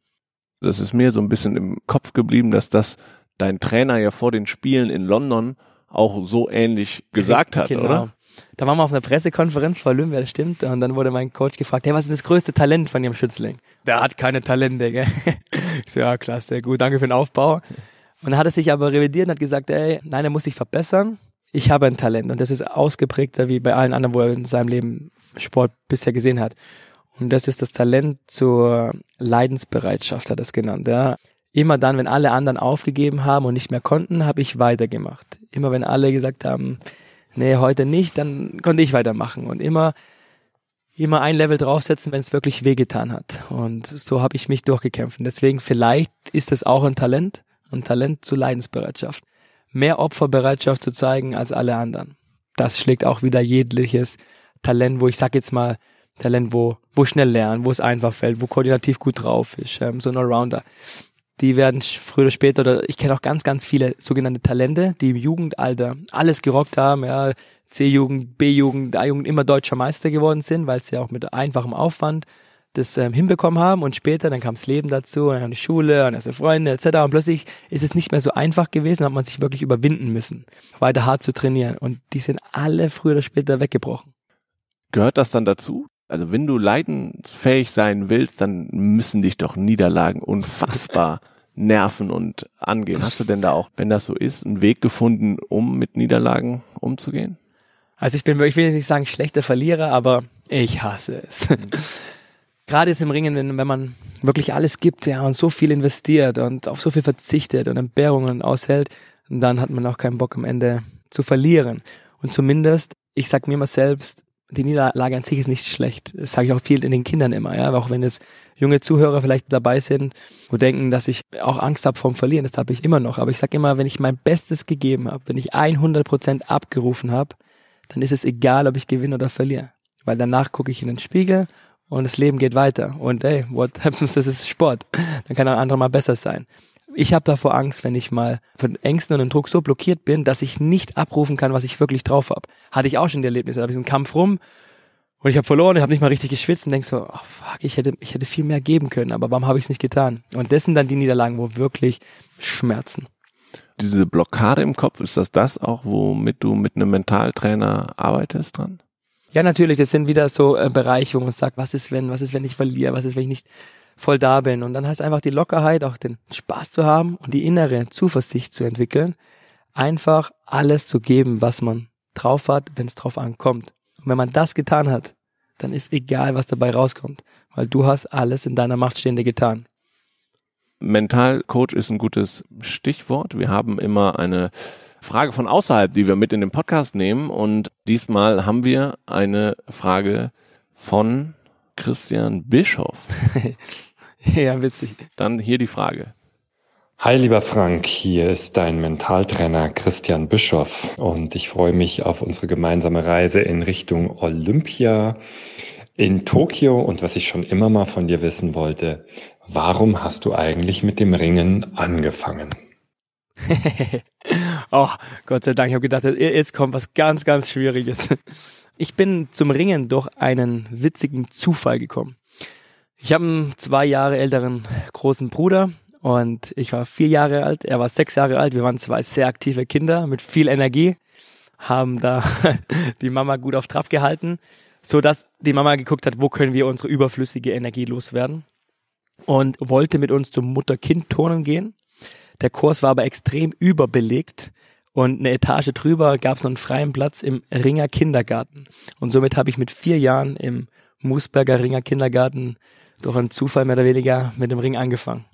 Das ist mir so ein bisschen im Kopf geblieben, dass das dein Trainer ja vor den Spielen in London auch so ähnlich gesagt hat, genau. oder? Da waren wir auf einer Pressekonferenz vor Olympia, das stimmt. Und dann wurde mein Coach gefragt, hey, was ist das größte Talent von Ihrem Schützling? Der hat keine Talente, gell? Ich so, ja, klasse, gut, danke für den Aufbau. Und dann hat er sich aber revidiert und hat gesagt, ey, nein, er muss sich verbessern ich habe ein Talent und das ist ausgeprägter wie bei allen anderen, wo er in seinem Leben Sport bisher gesehen hat. Und das ist das Talent zur Leidensbereitschaft, hat er es genannt. Ja. Immer dann, wenn alle anderen aufgegeben haben und nicht mehr konnten, habe ich weitergemacht. Immer wenn alle gesagt haben, nee, heute nicht, dann konnte ich weitermachen. Und immer, immer ein Level draufsetzen, wenn es wirklich wehgetan hat. Und so habe ich mich durchgekämpft. Und deswegen vielleicht ist es auch ein Talent, ein Talent zur Leidensbereitschaft mehr Opferbereitschaft zu zeigen als alle anderen. Das schlägt auch wieder jegliches Talent, wo ich sag jetzt mal, Talent, wo, wo schnell lernen, wo es einfach fällt, wo koordinativ gut drauf ist, ähm, so ein Allrounder. Die werden früher oder später, oder ich kenne auch ganz, ganz viele sogenannte Talente, die im Jugendalter alles gerockt haben, ja, C-Jugend, B-Jugend, A-Jugend immer deutscher Meister geworden sind, weil sie auch mit einfachem Aufwand das ähm, hinbekommen haben und später, dann kam das Leben dazu, dann kam die Schule, und erste Freunde etc. Und plötzlich ist es nicht mehr so einfach gewesen, hat man sich wirklich überwinden müssen, weiter hart zu trainieren. Und die sind alle früher oder später weggebrochen. Gehört das dann dazu, Also wenn du leidensfähig sein willst, dann müssen dich doch Niederlagen unfassbar nerven und angehen. Hast du denn da auch, wenn das so ist, einen Weg gefunden, um mit Niederlagen umzugehen? Also ich bin, ich will nicht sagen schlechter Verlierer, aber ich hasse es. Gerade jetzt im Ringen, wenn, man wirklich alles gibt, ja, und so viel investiert und auf so viel verzichtet und Entbehrungen aushält, dann hat man auch keinen Bock am Ende zu verlieren. Und zumindest, ich sag mir mal selbst, die Niederlage an sich ist nicht schlecht. Das sage ich auch viel in den Kindern immer, ja. Auch wenn es junge Zuhörer vielleicht dabei sind und denken, dass ich auch Angst habe vom Verlieren, das habe ich immer noch. Aber ich sage immer, wenn ich mein Bestes gegeben habe, wenn ich 100 Prozent abgerufen habe, dann ist es egal, ob ich gewinne oder verliere. Weil danach gucke ich in den Spiegel und das Leben geht weiter. Und hey, what happens, das ist Sport. Dann kann ein anderer mal besser sein. Ich habe davor Angst, wenn ich mal von Ängsten und dem Druck so blockiert bin, dass ich nicht abrufen kann, was ich wirklich drauf habe. Hatte ich auch schon die Erlebnisse. Da habe ich einen Kampf rum und ich habe verloren, ich habe nicht mal richtig geschwitzt und denk so, oh fuck, ich hätte, ich hätte viel mehr geben können, aber warum habe ich es nicht getan? Und das sind dann die Niederlagen, wo wirklich Schmerzen. Diese Blockade im Kopf, ist das das auch, womit du mit einem Mentaltrainer arbeitest dran? Ja, natürlich, das sind wieder so äh, Bereiche, wo man sagt, was ist wenn, was ist wenn ich verliere, was ist wenn ich nicht voll da bin. Und dann heißt einfach die Lockerheit, auch den Spaß zu haben und die innere Zuversicht zu entwickeln, einfach alles zu geben, was man drauf hat, wenn es drauf ankommt. Und wenn man das getan hat, dann ist egal, was dabei rauskommt, weil du hast alles in deiner Macht Stehende getan. Mentalcoach ist ein gutes Stichwort. Wir haben immer eine Frage von außerhalb, die wir mit in den Podcast nehmen. Und diesmal haben wir eine Frage von Christian Bischoff. ja, witzig. Dann hier die Frage. Hi lieber Frank, hier ist dein Mentaltrainer Christian Bischoff und ich freue mich auf unsere gemeinsame Reise in Richtung Olympia in Tokio und was ich schon immer mal von dir wissen wollte, warum hast du eigentlich mit dem Ringen angefangen? oh, Gott sei Dank, ich habe gedacht, jetzt kommt was ganz, ganz Schwieriges. Ich bin zum Ringen durch einen witzigen Zufall gekommen. Ich habe einen zwei Jahre älteren großen Bruder und ich war vier Jahre alt, er war sechs Jahre alt. Wir waren zwei sehr aktive Kinder mit viel Energie, haben da die Mama gut auf Trab gehalten, so dass die Mama geguckt hat, wo können wir unsere überflüssige Energie loswerden und wollte mit uns zum Mutter-Kind-Turnen gehen. Der Kurs war aber extrem überbelegt und eine Etage drüber gab es noch einen freien Platz im Ringer Kindergarten. Und somit habe ich mit vier Jahren im Moosberger Ringer Kindergarten durch einen Zufall mehr oder weniger mit dem Ring angefangen.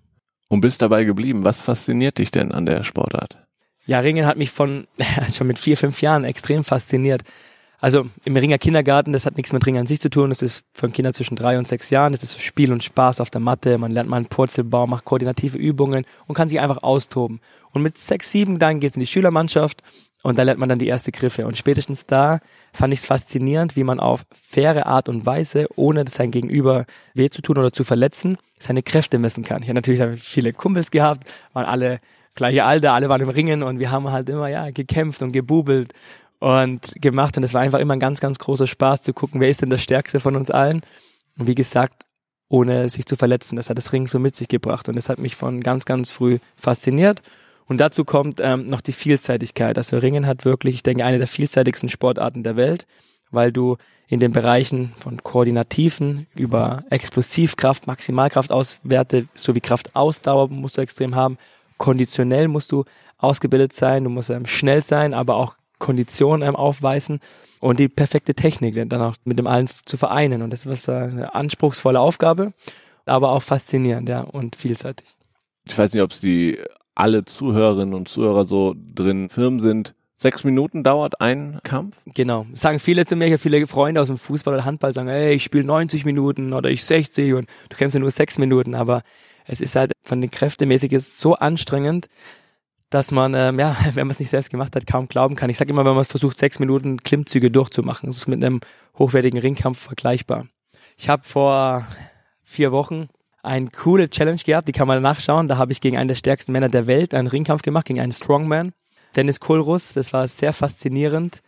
Und bist dabei geblieben. Was fasziniert dich denn an der Sportart? Ja, Ringen hat mich von schon mit vier, fünf Jahren extrem fasziniert. Also im Ringer Kindergarten, das hat nichts mit Ringen an sich zu tun. Das ist von Kindern zwischen drei und sechs Jahren. Das ist Spiel und Spaß auf der Matte. Man lernt mal einen Purzelbau, macht koordinative Übungen und kann sich einfach austoben. Und mit sechs, sieben dann geht's in die Schülermannschaft und da lernt man dann die erste Griffe. Und spätestens da fand ich es faszinierend, wie man auf faire Art und Weise, ohne sein Gegenüber weh zu tun oder zu verletzen, seine Kräfte messen kann. Ich habe natürlich viele Kumpels gehabt, waren alle gleiche Alter, alle waren im Ringen und wir haben halt immer ja gekämpft und gebubelt und gemacht. Und es war einfach immer ein ganz, ganz großer Spaß zu gucken, wer ist denn der Stärkste von uns allen. Und wie gesagt, ohne sich zu verletzen. Das hat das Ring so mit sich gebracht. Und das hat mich von ganz, ganz früh fasziniert. Und dazu kommt ähm, noch die Vielseitigkeit. Also Ringen hat wirklich, ich denke, eine der vielseitigsten Sportarten der Welt, weil du in den Bereichen von Koordinativen über Explosivkraft, Maximalkraft auswerte, sowie Kraftausdauer musst du extrem haben. Konditionell musst du ausgebildet sein, du musst ähm, schnell sein, aber auch Kondition ähm, aufweisen und die perfekte Technik dann auch mit dem allen zu vereinen. Und das ist eine anspruchsvolle Aufgabe, aber auch faszinierend, ja, und vielseitig. Ich weiß nicht, ob es die alle Zuhörerinnen und Zuhörer so drin Firmen sind. Sechs Minuten dauert ein Kampf? Genau. Sagen viele zu mir, ich habe viele Freunde aus dem Fußball oder Handball, sagen, ey, ich spiele 90 Minuten oder ich 60 und du kämpfst ja nur sechs Minuten, aber es ist halt von den Kräftemäßig ist so anstrengend, dass man, ähm, ja, wenn man es nicht selbst gemacht hat, kaum glauben kann. Ich sage immer, wenn man versucht, sechs Minuten Klimmzüge durchzumachen, das ist mit einem hochwertigen Ringkampf vergleichbar. Ich habe vor vier Wochen eine coole Challenge gehabt, die kann man nachschauen. Da habe ich gegen einen der stärksten Männer der Welt einen Ringkampf gemacht, gegen einen Strongman, Dennis Kohlruss. Das war sehr faszinierend.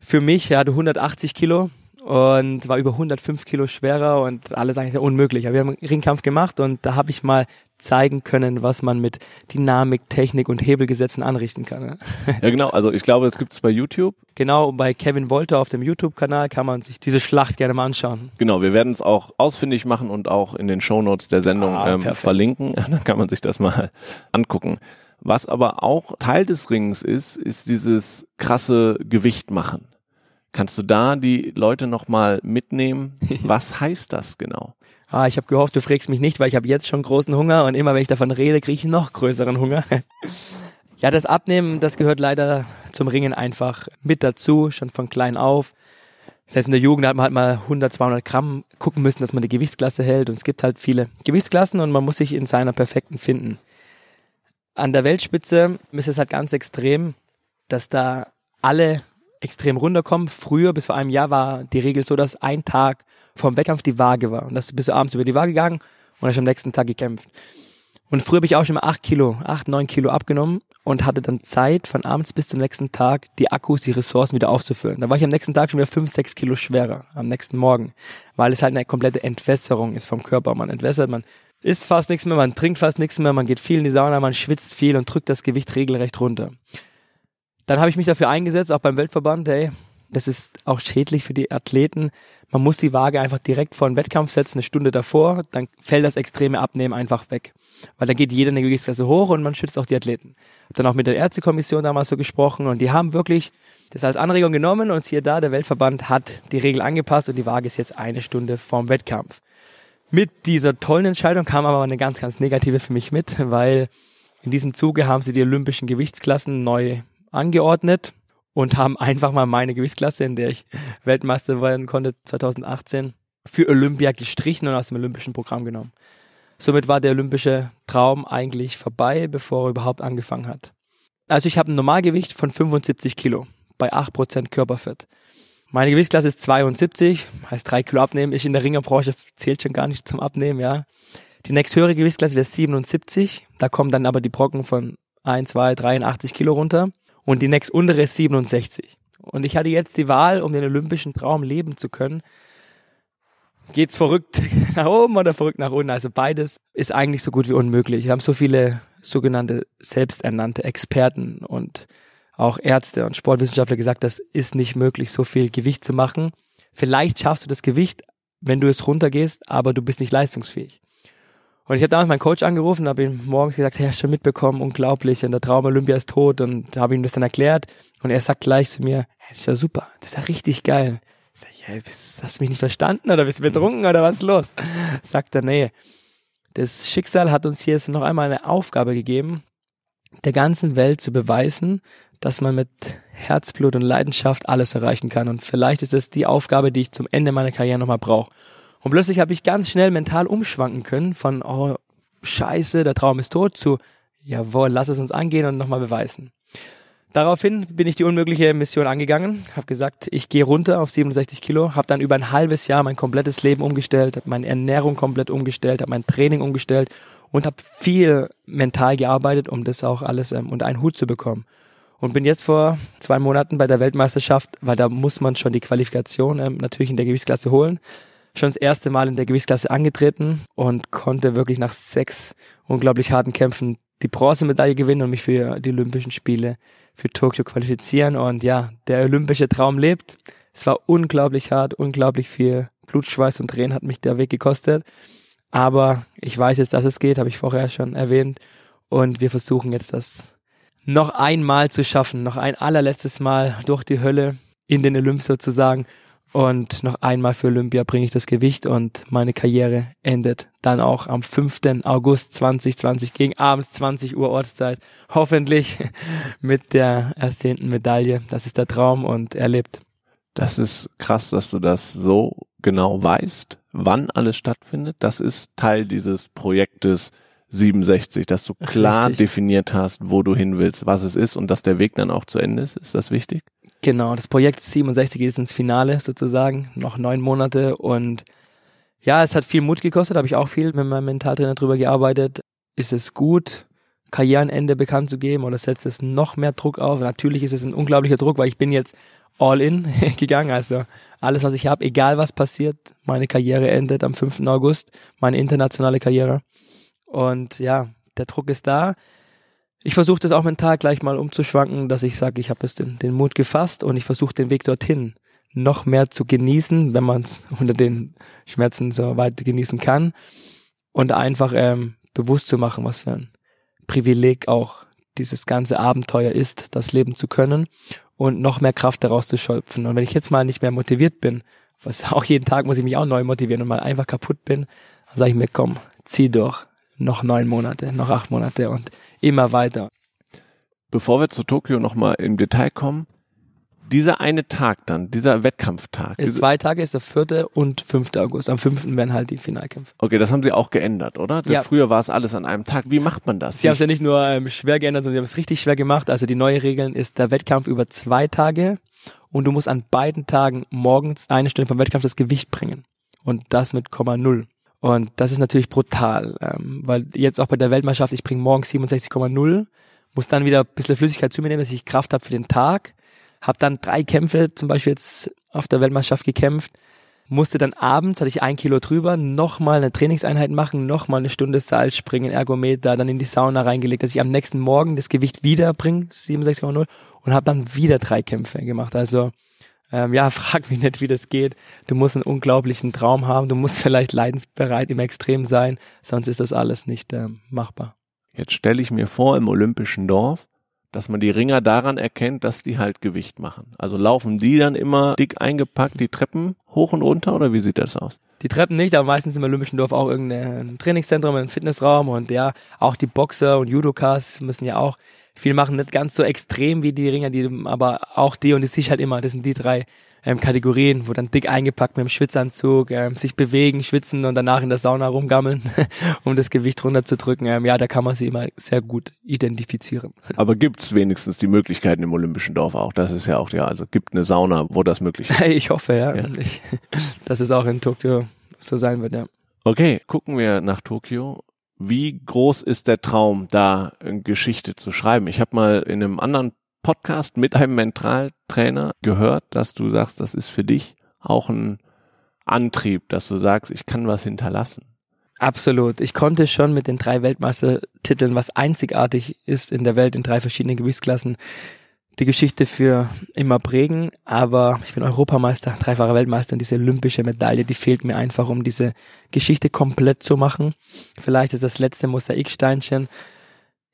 Für mich, er hatte 180 Kilo und war über 105 Kilo schwerer und alle sagen, es ist ja unmöglich. Aber wir haben einen Ringkampf gemacht und da habe ich mal zeigen können, was man mit Dynamik, Technik und Hebelgesetzen anrichten kann. Ne? Ja, genau. Also ich glaube, es gibt es bei YouTube. Genau, bei Kevin Wolter auf dem YouTube-Kanal kann man sich diese Schlacht gerne mal anschauen. Genau, wir werden es auch ausfindig machen und auch in den Shownotes der Sendung ah, ähm, verlinken. Dann kann man sich das mal angucken. Was aber auch Teil des Rings ist, ist dieses krasse Gewicht machen. Kannst du da die Leute nochmal mitnehmen? Was heißt das genau? Ah, ich habe gehofft, du fragst mich nicht, weil ich habe jetzt schon großen Hunger und immer wenn ich davon rede, kriege ich noch größeren Hunger. ja, das Abnehmen, das gehört leider zum Ringen einfach mit dazu, schon von klein auf. Selbst in der Jugend hat man halt mal 100, 200 Gramm gucken müssen, dass man die Gewichtsklasse hält und es gibt halt viele Gewichtsklassen und man muss sich in seiner perfekten finden. An der Weltspitze ist es halt ganz extrem, dass da alle extrem runterkommen. Früher, bis vor einem Jahr, war die Regel so, dass ein Tag vom Wettkampf die Waage war. Und dass du bist du abends über die Waage gegangen und hast am nächsten Tag gekämpft. Und früher habe ich auch schon mal acht Kilo, acht, neun Kilo abgenommen und hatte dann Zeit, von abends bis zum nächsten Tag die Akkus, die Ressourcen wieder aufzufüllen. Da war ich am nächsten Tag schon wieder fünf, sechs Kilo schwerer, am nächsten Morgen. Weil es halt eine komplette Entwässerung ist vom Körper. Man entwässert, man isst fast nichts mehr, man trinkt fast nichts mehr, man geht viel in die Sauna, man schwitzt viel und drückt das Gewicht regelrecht runter. Dann habe ich mich dafür eingesetzt, auch beim Weltverband, hey, das ist auch schädlich für die Athleten. Man muss die Waage einfach direkt vor den Wettkampf setzen, eine Stunde davor, dann fällt das extreme Abnehmen einfach weg. Weil dann geht jeder eine Gewichtsklasse hoch und man schützt auch die Athleten. Hab dann auch mit der Ärztekommission damals so gesprochen und die haben wirklich das als Anregung genommen und hier da, der Weltverband hat die Regel angepasst und die Waage ist jetzt eine Stunde vorm Wettkampf. Mit dieser tollen Entscheidung kam aber eine ganz, ganz negative für mich mit, weil in diesem Zuge haben sie die olympischen Gewichtsklassen neu angeordnet und haben einfach mal meine Gewichtsklasse, in der ich Weltmeister werden konnte 2018, für Olympia gestrichen und aus dem olympischen Programm genommen. Somit war der olympische Traum eigentlich vorbei, bevor er überhaupt angefangen hat. Also ich habe ein Normalgewicht von 75 Kilo bei 8% Körperfett. Meine Gewichtsklasse ist 72, heißt 3 Kilo abnehmen. Ich in der Ringerbranche zählt schon gar nicht zum Abnehmen, ja. Die nächsthöhere Gewichtsklasse wäre 77, da kommen dann aber die Brocken von 1, 2, 83 Kilo runter und die nächst untere ist 67. Und ich hatte jetzt die Wahl, um den olympischen Traum leben zu können. Geht's verrückt nach oben oder verrückt nach unten? Also beides ist eigentlich so gut wie unmöglich. Wir haben so viele sogenannte selbsternannte Experten und auch Ärzte und Sportwissenschaftler gesagt, das ist nicht möglich, so viel Gewicht zu machen. Vielleicht schaffst du das Gewicht, wenn du es runtergehst, aber du bist nicht leistungsfähig. Und ich habe damals meinen Coach angerufen, habe ihm morgens gesagt, hey, hast schon mitbekommen, unglaublich, und der Traum Olympia ist tot und habe ihm das dann erklärt und er sagt gleich zu mir, hey, das ist ja super, das ist ja richtig geil. Ich sag, hey, bist, hast du mich nicht verstanden oder bist du betrunken oder was ist los? Sagt er, nee, das Schicksal hat uns hier jetzt noch einmal eine Aufgabe gegeben, der ganzen Welt zu beweisen, dass man mit Herzblut und Leidenschaft alles erreichen kann. Und vielleicht ist es die Aufgabe, die ich zum Ende meiner Karriere nochmal brauche. Und plötzlich habe ich ganz schnell mental umschwanken können von, oh, scheiße, der Traum ist tot, zu, jawohl, lass es uns angehen und nochmal beweisen. Daraufhin bin ich die unmögliche Mission angegangen, habe gesagt, ich gehe runter auf 67 Kilo, habe dann über ein halbes Jahr mein komplettes Leben umgestellt, habe meine Ernährung komplett umgestellt, habe mein Training umgestellt und habe viel mental gearbeitet, um das auch alles ähm, unter einen Hut zu bekommen. Und bin jetzt vor zwei Monaten bei der Weltmeisterschaft, weil da muss man schon die Qualifikation ähm, natürlich in der Gewichtsklasse holen, schon das erste Mal in der Gewichtsklasse angetreten und konnte wirklich nach sechs unglaublich harten Kämpfen die Bronzemedaille gewinnen und mich für die Olympischen Spiele für Tokio qualifizieren. Und ja, der olympische Traum lebt. Es war unglaublich hart, unglaublich viel Blutschweiß und Tränen hat mich der Weg gekostet. Aber ich weiß jetzt, dass es geht, habe ich vorher schon erwähnt. Und wir versuchen jetzt das noch einmal zu schaffen, noch ein allerletztes Mal durch die Hölle in den Olymp sozusagen und noch einmal für Olympia bringe ich das Gewicht und meine Karriere endet dann auch am 5. August 2020 gegen abends 20 Uhr Ortszeit. Hoffentlich mit der ersehnten Medaille. Das ist der Traum und erlebt. Das ist krass, dass du das so genau weißt, wann alles stattfindet. Das ist Teil dieses Projektes 67, dass du klar Richtig. definiert hast, wo du hin willst, was es ist und dass der Weg dann auch zu Ende ist. Ist das wichtig? Genau, das Projekt 67 geht jetzt ins Finale sozusagen, noch neun Monate und ja, es hat viel Mut gekostet, habe ich auch viel mit meinem Mentaltrainer drüber gearbeitet. Ist es gut, Karrierenende bekannt zu geben oder setzt es noch mehr Druck auf? Natürlich ist es ein unglaublicher Druck, weil ich bin jetzt all in gegangen. Also alles, was ich habe, egal was passiert, meine Karriere endet am 5. August, meine internationale Karriere. Und ja, der Druck ist da. Ich versuche das auch mental gleich mal umzuschwanken, dass ich sage, ich habe jetzt den, den Mut gefasst und ich versuche den Weg dorthin noch mehr zu genießen, wenn man es unter den Schmerzen so weit genießen kann und einfach ähm, bewusst zu machen, was für ein Privileg auch dieses ganze Abenteuer ist, das leben zu können und noch mehr Kraft daraus zu schöpfen. Und wenn ich jetzt mal nicht mehr motiviert bin, was auch jeden Tag muss ich mich auch neu motivieren und mal einfach kaputt bin, dann sage ich mir, komm, zieh durch, noch neun Monate, noch acht Monate und immer weiter. Bevor wir zu Tokio nochmal im Detail kommen, dieser eine Tag dann, dieser Wettkampftag. Ist zwei Tage, ist der vierte und fünfte August. Am fünften werden halt die Finalkämpfe. Okay, das haben sie auch geändert, oder? Ja. Früher war es alles an einem Tag. Wie macht man das? Sie haben es ja nicht nur ähm, schwer geändert, sondern sie haben es richtig schwer gemacht. Also die neue Regeln ist der Wettkampf über zwei Tage und du musst an beiden Tagen morgens eine Stunde vom Wettkampf das Gewicht bringen. Und das mit Komma null. Und das ist natürlich brutal, ähm, weil jetzt auch bei der Weltmeisterschaft, ich bringe morgens 67,0, muss dann wieder ein bisschen Flüssigkeit zu mir nehmen, dass ich Kraft habe für den Tag, habe dann drei Kämpfe zum Beispiel jetzt auf der Weltmeisterschaft gekämpft, musste dann abends, hatte ich ein Kilo drüber, nochmal eine Trainingseinheit machen, nochmal eine Stunde Seil springen, Ergometer, dann in die Sauna reingelegt, dass ich am nächsten Morgen das Gewicht wieder bringe, 67,0 und habe dann wieder drei Kämpfe gemacht. Also ähm, ja, frag mich nicht, wie das geht. Du musst einen unglaublichen Traum haben, du musst vielleicht leidensbereit im Extrem sein, sonst ist das alles nicht ähm, machbar. Jetzt stelle ich mir vor, im Olympischen Dorf, dass man die Ringer daran erkennt, dass die halt Gewicht machen. Also laufen die dann immer dick eingepackt die Treppen hoch und runter oder wie sieht das aus? Die Treppen nicht, aber meistens im Olympischen Dorf auch irgendein Trainingszentrum, ein Fitnessraum und ja, auch die Boxer und Judokas müssen ja auch viel machen, nicht ganz so extrem wie die Ringer, die, aber auch die und die sehe ich halt immer, das sind die drei ähm, Kategorien, wo dann dick eingepackt mit dem Schwitzanzug, ähm, sich bewegen, schwitzen und danach in der Sauna rumgammeln, um das Gewicht runterzudrücken. Ähm, ja, da kann man sie immer sehr gut identifizieren. Aber gibt's wenigstens die Möglichkeiten im Olympischen Dorf auch? Das ist ja auch, ja, also gibt eine Sauna, wo das möglich ist. Ich hoffe, ja, ja. Ich, dass es auch in Tokio so sein wird, ja. Okay, gucken wir nach Tokio. Wie groß ist der Traum, da eine Geschichte zu schreiben? Ich habe mal in einem anderen Podcast mit einem Mentaltrainer gehört, dass du sagst, das ist für dich auch ein Antrieb, dass du sagst, ich kann was hinterlassen. Absolut. Ich konnte schon mit den drei Weltmeistertiteln, was einzigartig ist in der Welt in drei verschiedenen Gewichtsklassen, die Geschichte für immer prägen. Aber ich bin Europameister, dreifacher Weltmeister und diese olympische Medaille, die fehlt mir einfach, um diese Geschichte komplett zu machen. Vielleicht ist das letzte Mosaiksteinchen.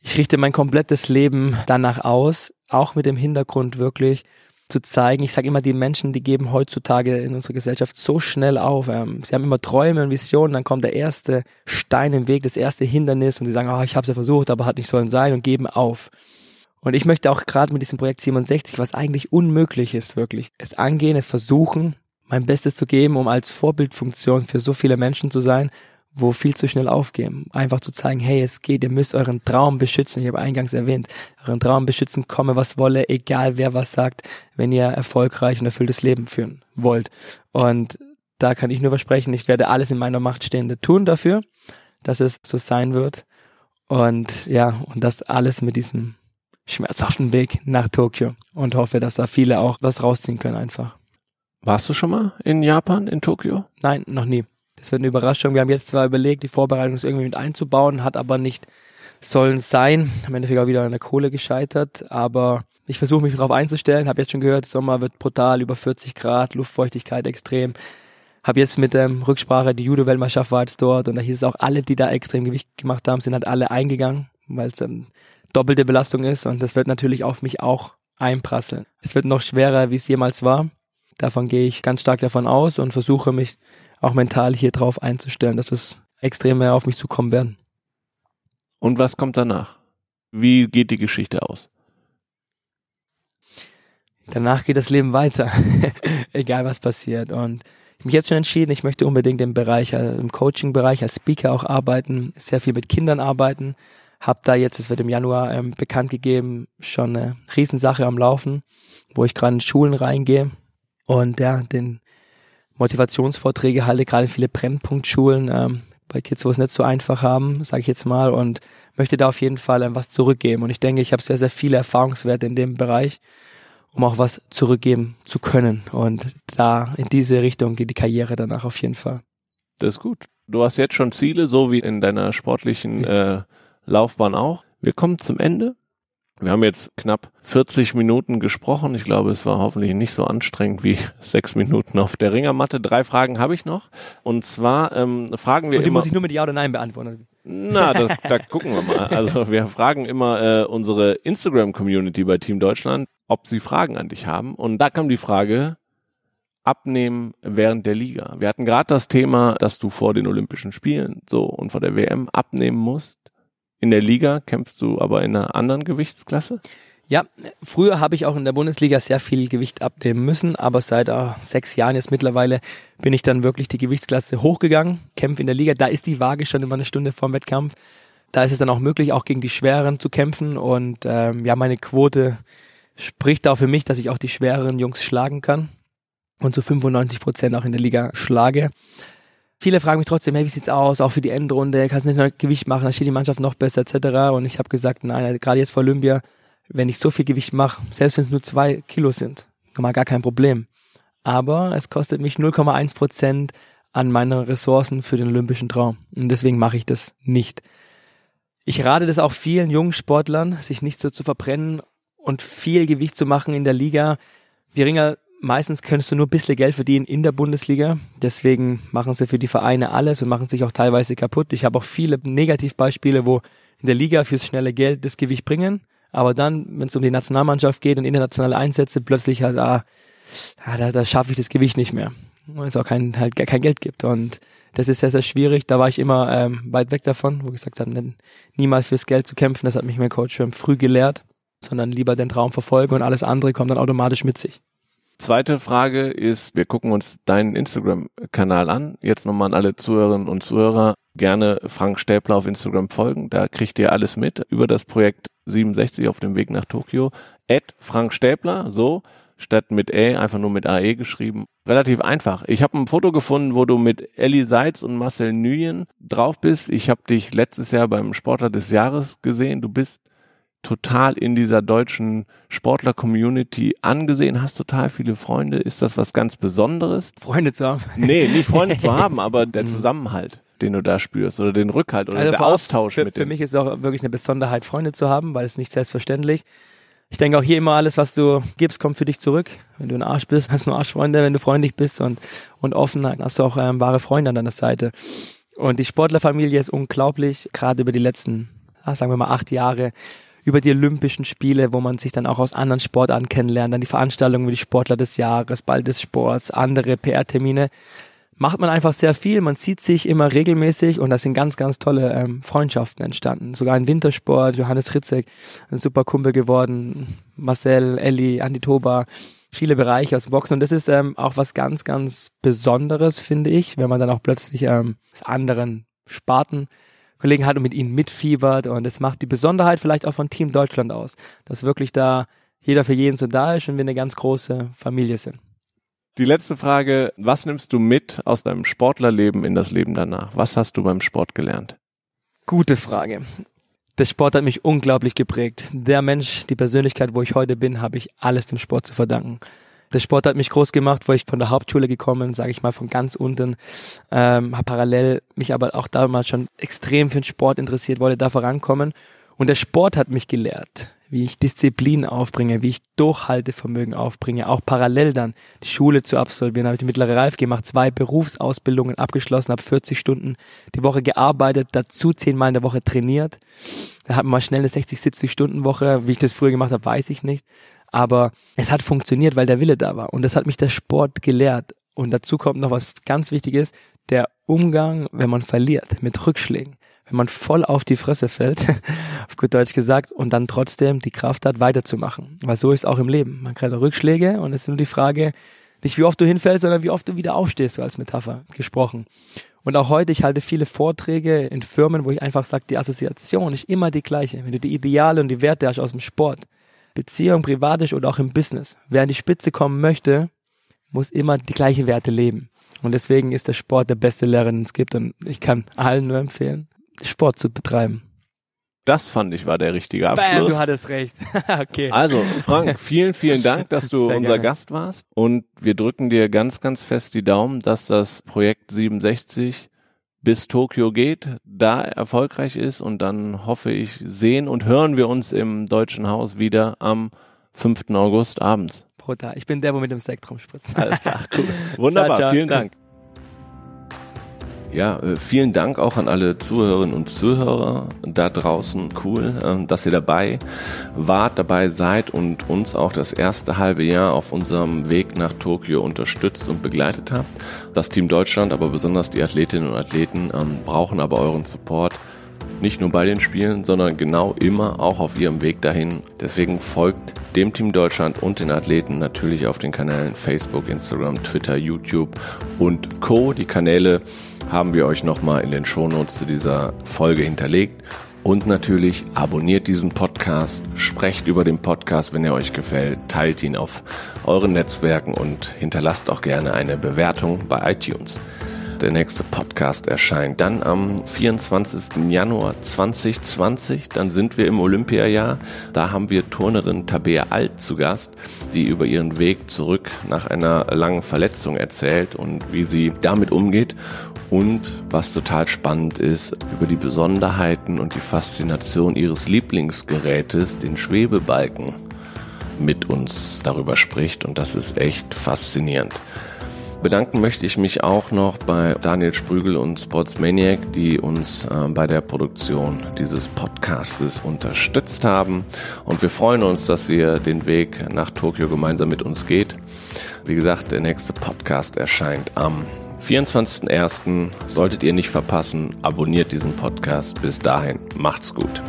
Ich richte mein komplettes Leben danach aus, auch mit dem Hintergrund wirklich zu zeigen. Ich sage immer, die Menschen, die geben heutzutage in unserer Gesellschaft so schnell auf. Ähm, sie haben immer Träume und Visionen, dann kommt der erste Stein im Weg, das erste Hindernis und sie sagen, oh, ich habe es ja versucht, aber hat nicht sollen sein und geben auf. Und ich möchte auch gerade mit diesem Projekt 67, was eigentlich unmöglich ist, wirklich, es angehen, es versuchen, mein Bestes zu geben, um als Vorbildfunktion für so viele Menschen zu sein wo viel zu schnell aufgeben. Einfach zu zeigen, hey, es geht, ihr müsst euren Traum beschützen. Ich habe eingangs erwähnt, euren Traum beschützen, komme was wolle, egal wer was sagt, wenn ihr erfolgreich und erfülltes Leben führen wollt. Und da kann ich nur versprechen, ich werde alles in meiner Macht Stehende tun dafür, dass es so sein wird. Und ja, und das alles mit diesem schmerzhaften Weg nach Tokio und hoffe, dass da viele auch was rausziehen können einfach. Warst du schon mal in Japan, in Tokio? Nein, noch nie. Das wird eine Überraschung. Wir haben jetzt zwar überlegt, die Vorbereitung irgendwie mit einzubauen, hat aber nicht sollen sein. Am Endeffekt auch wieder an der Kohle gescheitert, aber ich versuche mich darauf einzustellen. Habe jetzt schon gehört, Sommer wird brutal, über 40 Grad, Luftfeuchtigkeit extrem. Habe jetzt mit ähm, Rücksprache, die Judo-Weltmeisterschaft war jetzt dort und da hieß es auch, alle, die da extrem Gewicht gemacht haben, sind halt alle eingegangen, weil es ähm, doppelte Belastung ist und das wird natürlich auf mich auch einprasseln. Es wird noch schwerer, wie es jemals war. Davon gehe ich ganz stark davon aus und versuche mich auch mental hier drauf einzustellen, dass es extrem mehr auf mich zukommen werden. Und was kommt danach? Wie geht die Geschichte aus? Danach geht das Leben weiter, egal was passiert. Und ich habe mich jetzt schon entschieden, ich möchte unbedingt im Bereich, also im Coaching-Bereich als Speaker auch arbeiten, sehr viel mit Kindern arbeiten. Hab da jetzt, es wird im Januar ähm, bekannt gegeben, schon eine Riesensache am Laufen, wo ich gerade in Schulen reingehe und ja, den Motivationsvorträge halte, gerade viele Brennpunktschulen, ähm, bei Kids, wo es nicht so einfach haben, sage ich jetzt mal, und möchte da auf jeden Fall was zurückgeben. Und ich denke, ich habe sehr, sehr viele Erfahrungswerte in dem Bereich, um auch was zurückgeben zu können. Und da in diese Richtung geht die Karriere danach auf jeden Fall. Das ist gut. Du hast jetzt schon Ziele, so wie in deiner sportlichen äh, Laufbahn auch. Wir kommen zum Ende. Wir haben jetzt knapp 40 Minuten gesprochen. Ich glaube, es war hoffentlich nicht so anstrengend wie sechs Minuten auf der Ringermatte. Drei Fragen habe ich noch. Und zwar ähm, fragen wir Und die immer. muss ich nur mit Ja oder Nein beantworten. Na, da, da gucken wir mal. Also wir fragen immer äh, unsere Instagram-Community bei Team Deutschland, ob sie Fragen an dich haben. Und da kam die Frage, abnehmen während der Liga. Wir hatten gerade das Thema, dass du vor den Olympischen Spielen so und vor der WM abnehmen musst. In der Liga kämpfst du aber in einer anderen Gewichtsklasse? Ja, früher habe ich auch in der Bundesliga sehr viel Gewicht abnehmen müssen, aber seit äh, sechs Jahren jetzt mittlerweile bin ich dann wirklich die Gewichtsklasse hochgegangen, kämpfe in der Liga. Da ist die Waage schon immer eine Stunde vorm Wettkampf. Da ist es dann auch möglich, auch gegen die Schwereren zu kämpfen. Und ähm, ja, meine Quote spricht auch für mich, dass ich auch die schwereren Jungs schlagen kann und zu 95 Prozent auch in der Liga schlage. Viele fragen mich trotzdem, hey, wie sieht's aus, auch für die Endrunde, kannst du nicht noch Gewicht machen, dann steht die Mannschaft noch besser etc. Und ich habe gesagt, nein, also gerade jetzt vor Olympia, wenn ich so viel Gewicht mache, selbst wenn es nur zwei Kilo sind, mal gar kein Problem. Aber es kostet mich 0,1 Prozent an meine Ressourcen für den olympischen Traum. Und deswegen mache ich das nicht. Ich rate das auch vielen jungen Sportlern, sich nicht so zu verbrennen und viel Gewicht zu machen in der Liga. Wir Ringer meistens könntest du nur ein bisschen Geld verdienen in der Bundesliga. Deswegen machen sie für die Vereine alles und machen sich auch teilweise kaputt. Ich habe auch viele Negativbeispiele, wo in der Liga fürs schnelle Geld das Gewicht bringen. Aber dann, wenn es um die Nationalmannschaft geht und internationale Einsätze, plötzlich halt, ah, da, da schaffe ich das Gewicht nicht mehr. Weil es auch kein, halt kein Geld gibt. Und das ist sehr, sehr schwierig. Da war ich immer ähm, weit weg davon, wo ich gesagt habe, niemals fürs Geld zu kämpfen. Das hat mich mein Coach schon früh gelehrt, sondern lieber den Traum verfolgen und alles andere kommt dann automatisch mit sich. Zweite Frage ist, wir gucken uns deinen Instagram-Kanal an. Jetzt nochmal an alle Zuhörerinnen und Zuhörer. Gerne Frank Stäbler auf Instagram folgen. Da kriegt ihr alles mit über das Projekt 67 auf dem Weg nach Tokio. Ed Frank Stäbler, so, statt mit Ä, einfach nur mit AE geschrieben. Relativ einfach. Ich habe ein Foto gefunden, wo du mit Elli Seitz und Marcel Nguyen drauf bist. Ich habe dich letztes Jahr beim Sportler des Jahres gesehen. Du bist total in dieser deutschen Sportler-Community angesehen, hast total viele Freunde. Ist das was ganz Besonderes? Freunde zu haben? Nee, nicht Freunde zu haben, aber der mhm. Zusammenhalt, den du da spürst oder den Rückhalt oder also der Austausch für, mit Für mich ist es auch wirklich eine Besonderheit, Freunde zu haben, weil es nicht selbstverständlich. Ich denke auch hier immer, alles, was du gibst, kommt für dich zurück. Wenn du ein Arsch bist, hast du nur Arschfreunde. Wenn du freundlich bist und, und offen, dann hast du auch ähm, wahre Freunde an deiner Seite. Und die Sportlerfamilie ist unglaublich, gerade über die letzten, sagen wir mal, acht Jahre über die Olympischen Spiele, wo man sich dann auch aus anderen Sportarten kennenlernt, dann die Veranstaltungen wie die Sportler des Jahres, Ball des Sports, andere PR-Termine. Macht man einfach sehr viel, man sieht sich immer regelmäßig und da sind ganz, ganz tolle ähm, Freundschaften entstanden. Sogar im Wintersport, Johannes Ritzek, ein super Kumpel geworden, Marcel, Elli, Andi Toba, viele Bereiche aus dem Boxen und das ist ähm, auch was ganz, ganz Besonderes, finde ich, wenn man dann auch plötzlich ähm, aus anderen Sparten Kollegen hat und mit ihnen mitfiebert. Und das macht die Besonderheit vielleicht auch von Team Deutschland aus, dass wirklich da jeder für jeden so da ist und wir eine ganz große Familie sind. Die letzte Frage, was nimmst du mit aus deinem Sportlerleben in das Leben danach? Was hast du beim Sport gelernt? Gute Frage. Der Sport hat mich unglaublich geprägt. Der Mensch, die Persönlichkeit, wo ich heute bin, habe ich alles dem Sport zu verdanken. Der Sport hat mich groß gemacht, wo ich von der Hauptschule gekommen, sage ich mal, von ganz unten, ähm, habe parallel mich aber auch damals schon extrem für den Sport interessiert, wollte da vorankommen. Und der Sport hat mich gelehrt, wie ich Disziplin aufbringe, wie ich Durchhaltevermögen aufbringe, auch parallel dann die Schule zu absolvieren, habe ich die mittlere Reife gemacht, zwei Berufsausbildungen abgeschlossen, habe 40 Stunden die Woche gearbeitet, dazu zehnmal in der Woche trainiert. Da hat man mal schnell eine 60, 70 Stunden Woche, wie ich das früher gemacht habe, weiß ich nicht. Aber es hat funktioniert, weil der Wille da war. Und das hat mich der Sport gelehrt. Und dazu kommt noch was ganz Wichtiges, der Umgang, wenn man verliert, mit Rückschlägen. Wenn man voll auf die Fresse fällt, auf gut Deutsch gesagt, und dann trotzdem die Kraft hat, weiterzumachen. Weil so ist es auch im Leben. Man kriegt Rückschläge und es ist nur die Frage, nicht wie oft du hinfällst, sondern wie oft du wieder aufstehst, so als Metapher gesprochen. Und auch heute, ich halte viele Vorträge in Firmen, wo ich einfach sage, die Assoziation ist immer die gleiche. Wenn du die Ideale und die Werte hast aus dem Sport, Beziehung, privatisch oder auch im Business. Wer an die Spitze kommen möchte, muss immer die gleichen Werte leben. Und deswegen ist der Sport der beste Lehrer, den es gibt. Und ich kann allen nur empfehlen, Sport zu betreiben. Das fand ich war der richtige Abschluss. Bam, du hattest recht. okay. Also, Frank, vielen, vielen Dank, dass du Sehr unser gerne. Gast warst. Und wir drücken dir ganz, ganz fest die Daumen, dass das Projekt 67 bis Tokio geht, da erfolgreich ist. Und dann hoffe ich, sehen und hören wir uns im Deutschen Haus wieder am 5. August abends. Brutal. Ich bin der, wo mit dem Sekt rumspritzt. Alles klar, cool. Wunderbar, Ciao, ciao. vielen Dank. Ja, äh, vielen Dank auch an alle Zuhörerinnen und Zuhörer da draußen. Cool, ähm, dass ihr dabei wart, dabei seid und uns auch das erste halbe Jahr auf unserem Weg nach Tokio unterstützt und begleitet habt. Das Team Deutschland, aber besonders die Athletinnen und Athleten ähm, brauchen aber euren Support. Nicht nur bei den Spielen, sondern genau immer auch auf ihrem Weg dahin. Deswegen folgt dem Team Deutschland und den Athleten natürlich auf den Kanälen Facebook, Instagram, Twitter, YouTube und Co. Die Kanäle haben wir euch nochmal in den Shownotes zu dieser Folge hinterlegt. Und natürlich abonniert diesen Podcast, sprecht über den Podcast, wenn er euch gefällt, teilt ihn auf euren Netzwerken und hinterlasst auch gerne eine Bewertung bei iTunes. Der nächste Podcast erscheint dann am 24. Januar 2020. Dann sind wir im Olympiajahr. Da haben wir Turnerin Tabea Alt zu Gast, die über ihren Weg zurück nach einer langen Verletzung erzählt und wie sie damit umgeht. Und was total spannend ist, über die Besonderheiten und die Faszination ihres Lieblingsgerätes, den Schwebebalken, mit uns darüber spricht. Und das ist echt faszinierend. Bedanken möchte ich mich auch noch bei Daniel Sprügel und Sportsmaniac, die uns äh, bei der Produktion dieses Podcastes unterstützt haben. Und wir freuen uns, dass ihr den Weg nach Tokio gemeinsam mit uns geht. Wie gesagt, der nächste Podcast erscheint am 24.01. Solltet ihr nicht verpassen, abonniert diesen Podcast. Bis dahin, macht's gut.